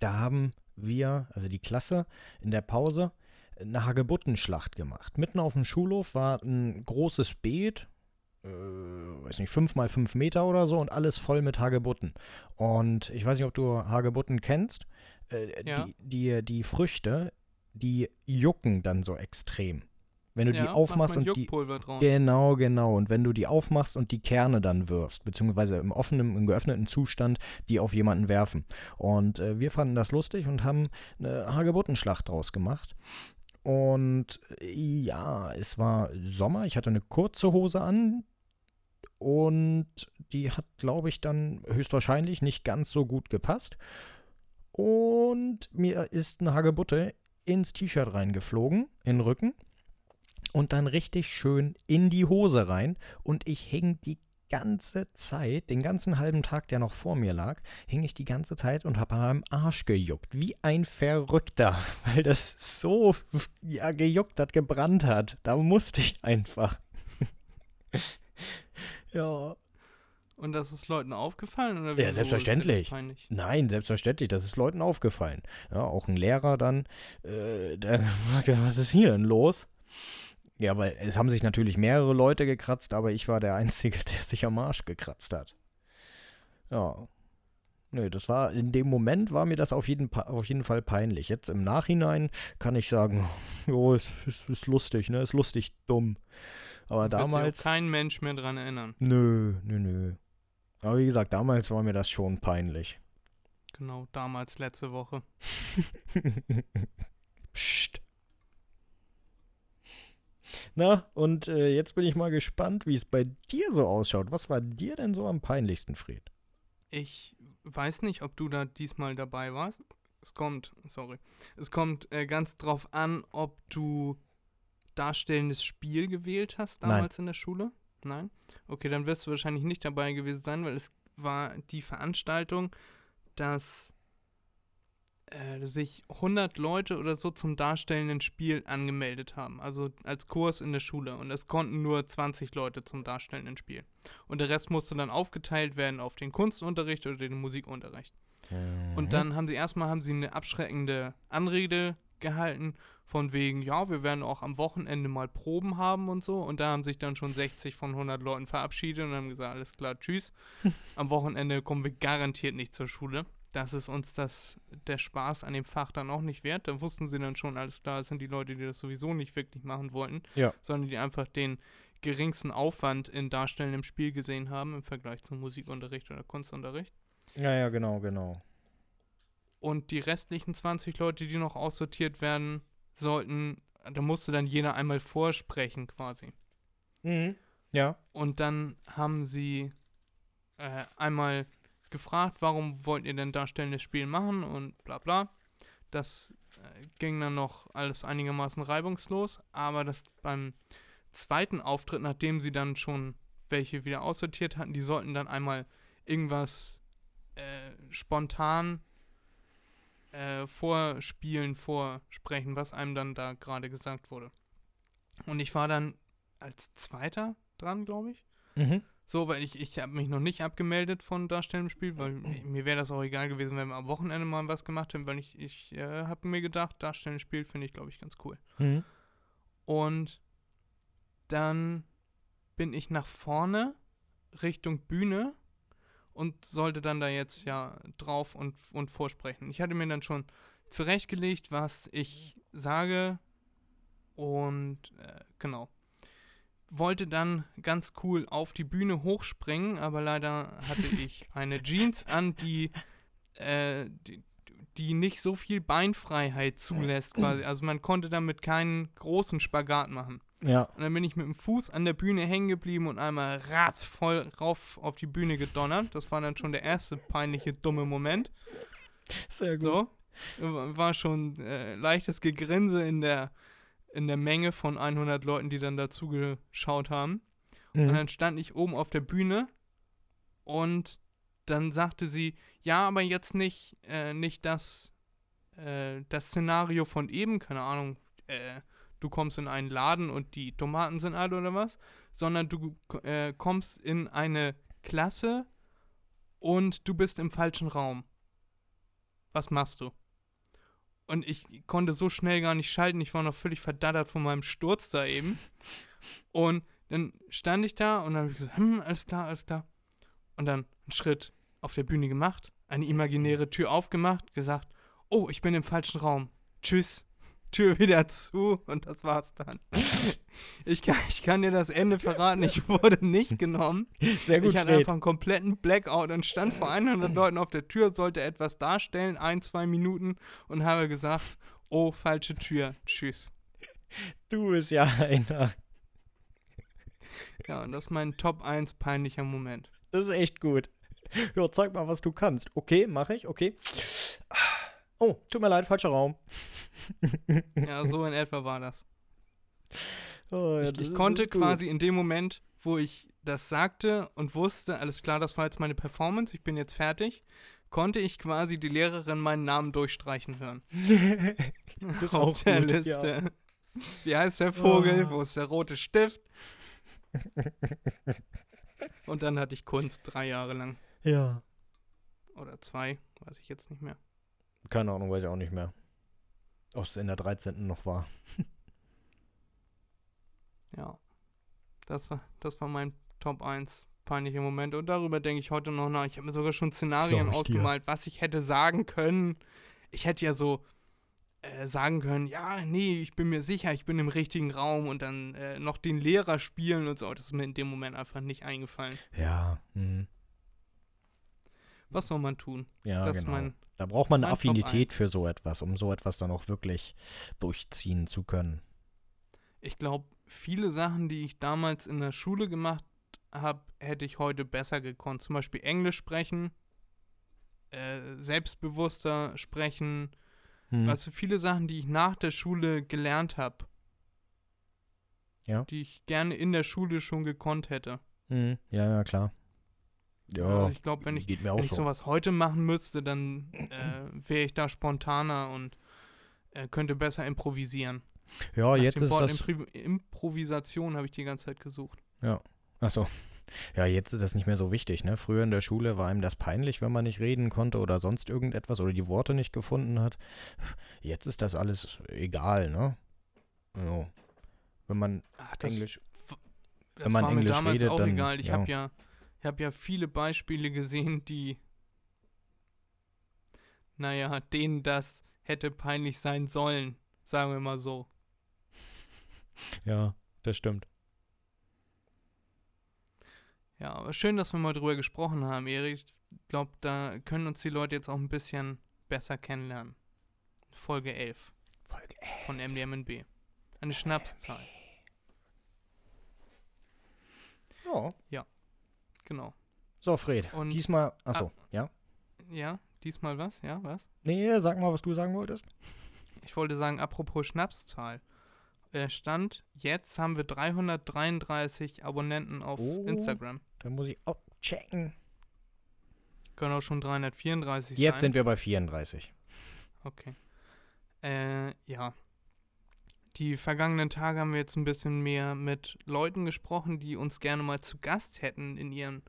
da haben wir, also die Klasse, in der Pause eine Hagebuttenschlacht gemacht. Mitten auf dem Schulhof war ein großes Beet, äh, weiß nicht, fünf mal fünf Meter oder so und alles voll mit Hagebutten. Und ich weiß nicht, ob du Hagebutten kennst. Äh, Ja. die, die, die Früchte, die jucken dann so extrem. Wenn du ja, die aufmachst und die. Genau, genau. Und wenn du die aufmachst und die Kerne dann wirfst, beziehungsweise im offenen, im geöffneten Zustand, die auf jemanden werfen. Und äh, wir fanden das lustig und haben eine Hagebuttenschlacht draus gemacht. Und äh, ja, es war Sommer, ich hatte eine kurze Hose an und die hat, glaube ich, dann höchstwahrscheinlich nicht ganz so gut gepasst. Und mir ist eine Hagebutte ins T-Shirt reingeflogen, in den Rücken und dann richtig schön in die Hose rein und ich hing die ganze Zeit, den ganzen halben Tag, der noch vor mir lag, hing ich die ganze Zeit und habe an meinem Arsch gejuckt, wie ein Verrückter, weil das so ja gejuckt hat, gebrannt hat. Da musste ich einfach. ja. Und das ist Leuten aufgefallen? Oder Ja, selbstverständlich. Nein, selbstverständlich, das ist Leuten aufgefallen. Ja, auch ein Lehrer dann, äh, der fragte, was ist hier denn los? Ja, weil es haben sich natürlich mehrere Leute gekratzt, aber ich war der Einzige, der sich am Arsch gekratzt hat. Ja. Nö, das war, in dem Moment war mir das auf jeden, auf jeden Fall peinlich. Jetzt im Nachhinein kann ich sagen, jo, es ist, ist lustig, ne, ist lustig dumm. Aber Wird auch damals, kein Mensch mehr dran erinnern. nö, nö, nö. Aber wie gesagt, damals war mir das schon peinlich. Genau, damals, letzte Woche. Psst. Na, und äh, jetzt bin ich mal gespannt, wie es bei dir so ausschaut. Was war dir denn so am peinlichsten, Fred? Ich weiß nicht, ob du da diesmal dabei warst. Es kommt, sorry. Es kommt äh, ganz drauf an, ob du darstellendes Spiel gewählt hast Nein. damals in der Schule. Nein? Okay, dann wirst du wahrscheinlich nicht dabei gewesen sein, weil es war die Veranstaltung, dass äh, sich 100 Leute oder so zum darstellenden Spiel angemeldet haben. Also als Kurs in der Schule. Und es konnten nur 20 Leute zum darstellenden Spiel. Und der Rest musste dann aufgeteilt werden auf den Kunstunterricht oder den Musikunterricht. Mhm. Und dann haben sie erstmal haben sie eine abschreckende Anrede gehalten, von wegen, ja, wir werden auch am Wochenende mal Proben haben und so. Und da haben sich dann schon 60 von 100 Leuten verabschiedet und haben gesagt, alles klar, tschüss. Am Wochenende kommen wir garantiert nicht zur Schule. Das ist uns das, der Spaß an dem Fach dann auch nicht wert. Da wussten sie dann schon, alles klar, das sind die Leute, die das sowieso nicht wirklich machen wollten, Ja. sondern die einfach den geringsten Aufwand in darstellendem Spiel gesehen haben im Vergleich zum Musikunterricht oder Kunstunterricht. Ja, ja, genau, genau. Und die restlichen 20 Leute, die noch aussortiert werden sollten, da musste dann jeder einmal vorsprechen quasi. Mhm. Ja. Und dann haben sie äh, einmal gefragt, warum wollt ihr denn darstellendes Spiel machen und bla bla. Das äh, ging dann noch alles einigermaßen reibungslos, aber das beim zweiten Auftritt, nachdem sie dann schon welche wieder aussortiert hatten, die sollten dann einmal irgendwas äh, spontan äh, vorspielen, vorsprechen, was einem dann da gerade gesagt wurde. Und ich war dann als Zweiter dran, glaube ich. Mhm. So, weil ich, ich habe mich noch nicht abgemeldet von darstellendem Spiel, weil mir wäre das auch egal gewesen, wenn wir am Wochenende mal was gemacht hätten, weil ich, ich äh, habe mir gedacht, darstellendes Spiel finde ich, glaube ich, ganz cool. Mhm. Und dann bin ich nach vorne Richtung Bühne und sollte dann da jetzt ja drauf und, und vorsprechen. Ich hatte mir dann schon zurechtgelegt, was ich sage und äh, genau. Wollte dann ganz cool auf die Bühne hochspringen, aber leider hatte ich eine Jeans an, die, äh, die, die nicht so viel Beinfreiheit zulässt quasi. Also man konnte damit keinen großen Spagat machen. Ja. Und dann bin ich mit dem Fuß an der Bühne hängen geblieben und einmal ratz voll rauf auf die Bühne gedonnert. Das war dann schon der erste peinliche, dumme Moment. Sehr gut. So. War schon äh, leichtes Gegrinse in der, in der Menge von 100 Leuten, die dann dazu geschaut haben. Und Mhm. dann stand ich oben auf der Bühne und dann sagte sie, ja, aber jetzt nicht, äh, nicht das, äh, das Szenario von eben, keine Ahnung, äh, du kommst in einen Laden und die Tomaten sind alle oder was, sondern du äh, kommst in eine Klasse und du bist im falschen Raum. Was machst du? Und ich konnte so schnell gar nicht schalten, ich war noch völlig verdattert von meinem Sturz da eben. Und dann stand ich da und dann habe ich gesagt, hm, alles klar, alles klar. Und dann einen Schritt auf der Bühne gemacht, eine imaginäre Tür aufgemacht, gesagt, oh, ich bin im falschen Raum. Tschüss. Tür wieder zu und das war's dann. Ich kann, ich kann dir das Ende verraten, ich wurde nicht genommen. Sehr gut, Ich hatte Fred. einfach einen kompletten Blackout und stand vor 100 Leuten auf der Tür, sollte etwas darstellen, ein, zwei Minuten und habe gesagt, oh, falsche Tür, tschüss. Du bist ja einer. Ja, und das ist mein Top 1 peinlicher Moment. Das ist echt gut. Ja, zeig mal, was du kannst. Okay, mache ich, okay. Oh, tut mir leid, falscher Raum. Ja, so in etwa war das. Oh, ja, Ich, das ich konnte quasi in dem Moment, wo ich das sagte und wusste, alles klar, das war jetzt meine Performance, ich bin jetzt fertig, konnte ich quasi die Lehrerin meinen Namen durchstreichen hören. das ist auf der gut, Liste. Wie heißt der Vogel? Oh. Wo ist der rote Stift? Und dann hatte ich Kunst drei Jahre lang. Ja. ja. Oder zwei, weiß ich jetzt nicht mehr. Keine Ahnung, weiß ich auch nicht mehr. Ob es in der 13. noch war. Ja. Das war, das war mein Top 1 peinlicher Moment. Und darüber denke ich heute noch nach. Ich habe mir sogar schon Szenarien ich dir. ausgemalt, was ich hätte sagen können. Ich hätte ja so äh, sagen können, ja, nee, ich bin mir sicher, ich bin im richtigen Raum und dann äh, noch den Lehrer spielen und so. Das ist mir in dem Moment einfach nicht eingefallen. Ja. Mhm. Was soll man tun? Ja, das genau. mein da braucht man eine Affinität für so etwas, um so etwas dann auch wirklich durchziehen zu können. Ich glaube, viele Sachen, die ich damals in der Schule gemacht habe, hätte ich heute besser gekonnt. Zum Beispiel Englisch sprechen, äh, selbstbewusster sprechen. Hm. Also viele Sachen, die ich nach der Schule gelernt habe. Ja. Die ich gerne in der Schule schon gekonnt hätte. Hm. Ja, ja, klar. Ja, ich glaube, wenn ich, wenn ich so. sowas heute machen müsste, dann äh, wäre ich da spontaner und äh, könnte besser improvisieren. Ja, Nach jetzt dem ist Wort das. Impri Improvisation habe ich die ganze Zeit gesucht. Achso. Ja, jetzt ist das nicht mehr so wichtig, ne? Früher in der Schule war einem das peinlich, wenn man nicht reden konnte oder sonst irgendetwas oder die Worte nicht gefunden hat. Jetzt ist das alles egal, ne? So. Wenn man Ach, das, Englisch. das wenn man war Englisch mir damals redet, auch dann- egal. Ich ja. habe ja, ich habe ja viele Beispiele gesehen, die, naja, denen das hätte peinlich sein sollen, sagen wir mal so. Ja, das stimmt. Ja, aber schön, dass wir mal drüber gesprochen haben, Erik. Ich glaube, da können uns die Leute jetzt auch ein bisschen besser kennenlernen. Folge 11 Folge von MDMNB. Eine Schnapszahl. Ja. Genau. So, Fred. Und- diesmal. Achso, ja? Ja, diesmal was? Ja, was? Nee, sag mal, was du sagen wolltest. Ich wollte sagen, apropos Schnapszahl. Äh, Stand, jetzt haben wir 333 Abonnenten auf Oh. Instagram. Da muss ich auch checken. Können auch schon 334 Jetzt sein. sind wir bei 34. Okay. Äh, ja. Die vergangenen Tage haben wir jetzt ein bisschen mehr mit Leuten gesprochen, die uns gerne mal zu Gast hätten in ihren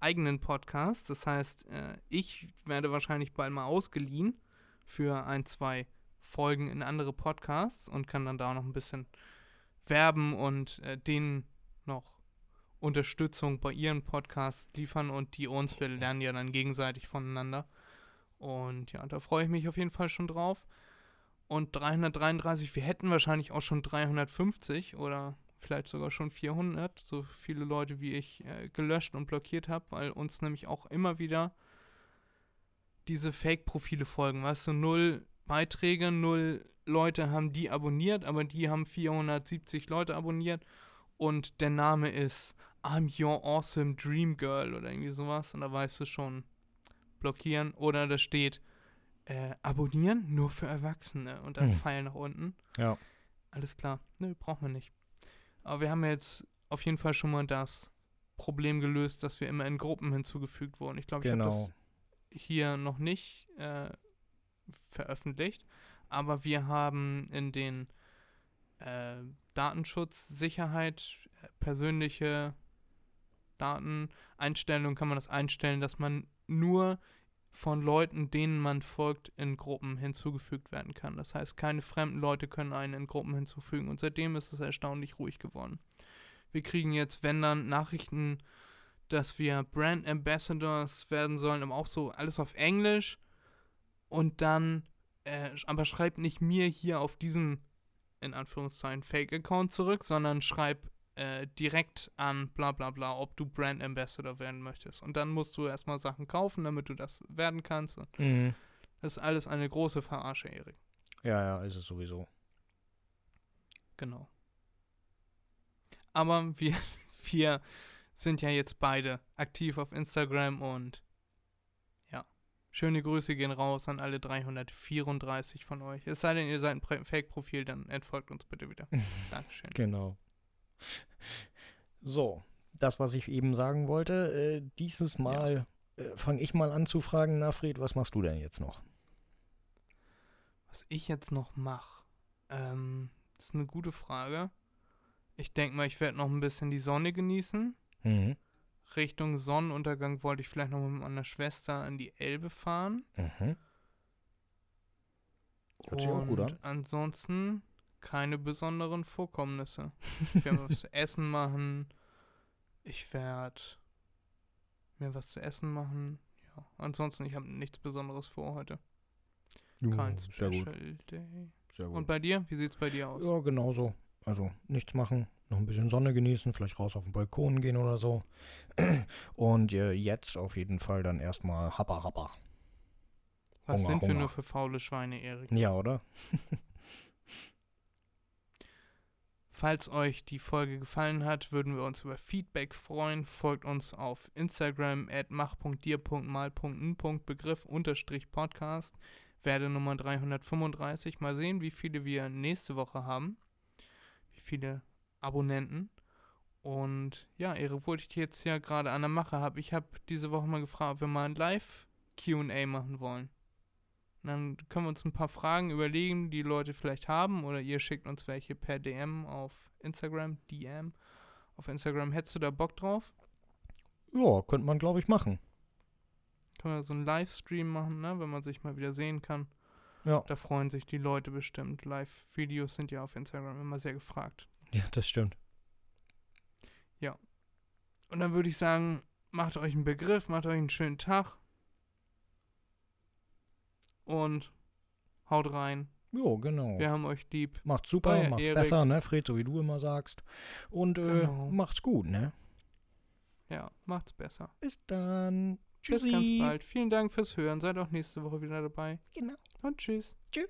eigenen Podcasts. Das heißt, äh, ich werde wahrscheinlich bald mal ausgeliehen für ein, zwei Folgen in andere Podcasts und kann dann da noch ein bisschen werben und äh, denen noch Unterstützung bei ihren Podcasts liefern und die uns, wir lernen ja dann gegenseitig voneinander. Und ja, da freue ich mich auf jeden Fall schon drauf. Und 333, wir hätten wahrscheinlich auch schon 350 oder vielleicht sogar schon 400, so viele Leute wie ich äh, gelöscht und blockiert habe, weil uns nämlich auch immer wieder diese Fake-Profile folgen. Weißt du, null Beiträge, null Leute haben die abonniert, aber die haben 470 Leute abonniert und der Name ist I'm Your Awesome Dream Girl oder irgendwie sowas und da weißt du schon, blockieren oder da steht äh, abonnieren nur für Erwachsene und dann Hm. Pfeil nach unten. Ja. Alles klar. Nö, brauchen wir nicht. Aber wir haben ja jetzt auf jeden Fall schon mal das Problem gelöst, dass wir immer in Gruppen hinzugefügt wurden. Ich glaube, ich habe Genau. das hier noch nicht äh, veröffentlicht, aber wir haben in den äh, Datenschutz, Sicherheit, äh, persönliche Dateneinstellungen kann man das einstellen, dass man nur von Leuten, denen man folgt, in Gruppen hinzugefügt werden kann. Das heißt, keine fremden Leute können einen in Gruppen hinzufügen. Und seitdem ist es erstaunlich ruhig geworden. Wir kriegen jetzt, wenn dann, Nachrichten, dass wir Brand Ambassadors werden sollen, aber auch so alles auf Englisch. Und dann, äh, aber schreibt nicht mir hier auf diesen, in Anführungszeichen, Fake-Account zurück, sondern schreib äh, direkt an bla bla bla, ob du Brand Ambassador werden möchtest. Und dann musst du erstmal Sachen kaufen, damit du das werden kannst. Mhm. das ist alles eine große Verarsche, Erik. Ja, ja, ist es sowieso. Genau. Aber wir, wir sind ja jetzt beide aktiv auf Instagram und ja, schöne Grüße gehen raus an alle 334 von euch. Es sei denn, ihr seid ein Fake-Profil, dann entfolgt uns bitte wieder. Dankeschön. Genau. So, das, was ich eben sagen wollte, äh, dieses Mal äh, fange ich mal an zu fragen, na Fred, was machst du denn jetzt noch? Was ich jetzt noch mache, ähm, das ist eine gute Frage. Ich denke mal, ich werde noch ein bisschen die Sonne genießen. Mhm. Richtung Sonnenuntergang wollte ich vielleicht noch mit meiner Schwester an die Elbe fahren. Mhm. Hört sich auch gut an. Ansonsten keine besonderen Vorkommnisse. Ich werde was zu essen machen. Ich werde mir was zu essen machen. Ja, ansonsten, ich habe nichts Besonderes vor heute. Kein Uh, sehr Special gut, Day. sehr gut. Und bei dir? Wie sieht's bei dir aus? Ja, genauso. Also nichts machen, noch ein bisschen Sonne genießen, vielleicht raus auf den Balkon gehen oder so. Und äh, jetzt auf jeden Fall dann erstmal Happa Happa. Was Hunger, sind wir Hunger. nur für faule Schweine, Erik? Ja, oder? Falls euch die Folge gefallen hat, würden wir uns über Feedback freuen. Folgt uns auf Instagram at mach.dir.mal.n.begriff unterstrich Podcast. Werde Nummer 335. Mal sehen, wie viele wir nächste Woche haben. Wie viele Abonnenten. Und ja, Erik, wo ich jetzt ja gerade an der Mache habe, ich habe diese Woche mal gefragt, ob wir mal ein Live-QA machen wollen. Dann können wir uns ein paar Fragen überlegen, die Leute vielleicht haben, oder ihr schickt uns welche per DM auf Instagram, DM. Auf Instagram hättest du da Bock drauf? Ja, könnte man, glaube ich, machen. Können wir so einen Livestream machen, ne? Wenn man sich mal wieder sehen kann. Ja. Da freuen sich die Leute bestimmt. Live-Videos sind ja auf Instagram immer sehr gefragt. Ja, das stimmt. Und dann würde ich sagen, macht euch einen Begriff, macht euch einen schönen Tag. Und haut rein. Jo, genau. Wir haben euch lieb. Macht super, Euer macht Erik. besser, ne, Fred, so wie du immer sagst. Und äh, Genau. macht's gut, ne? Ja, macht's besser. Bis dann. Bis Tschüssi. ganz bald. Vielen Dank fürs Hören. Seid auch nächste Woche wieder dabei. Genau. Und tschüss. Tschüss.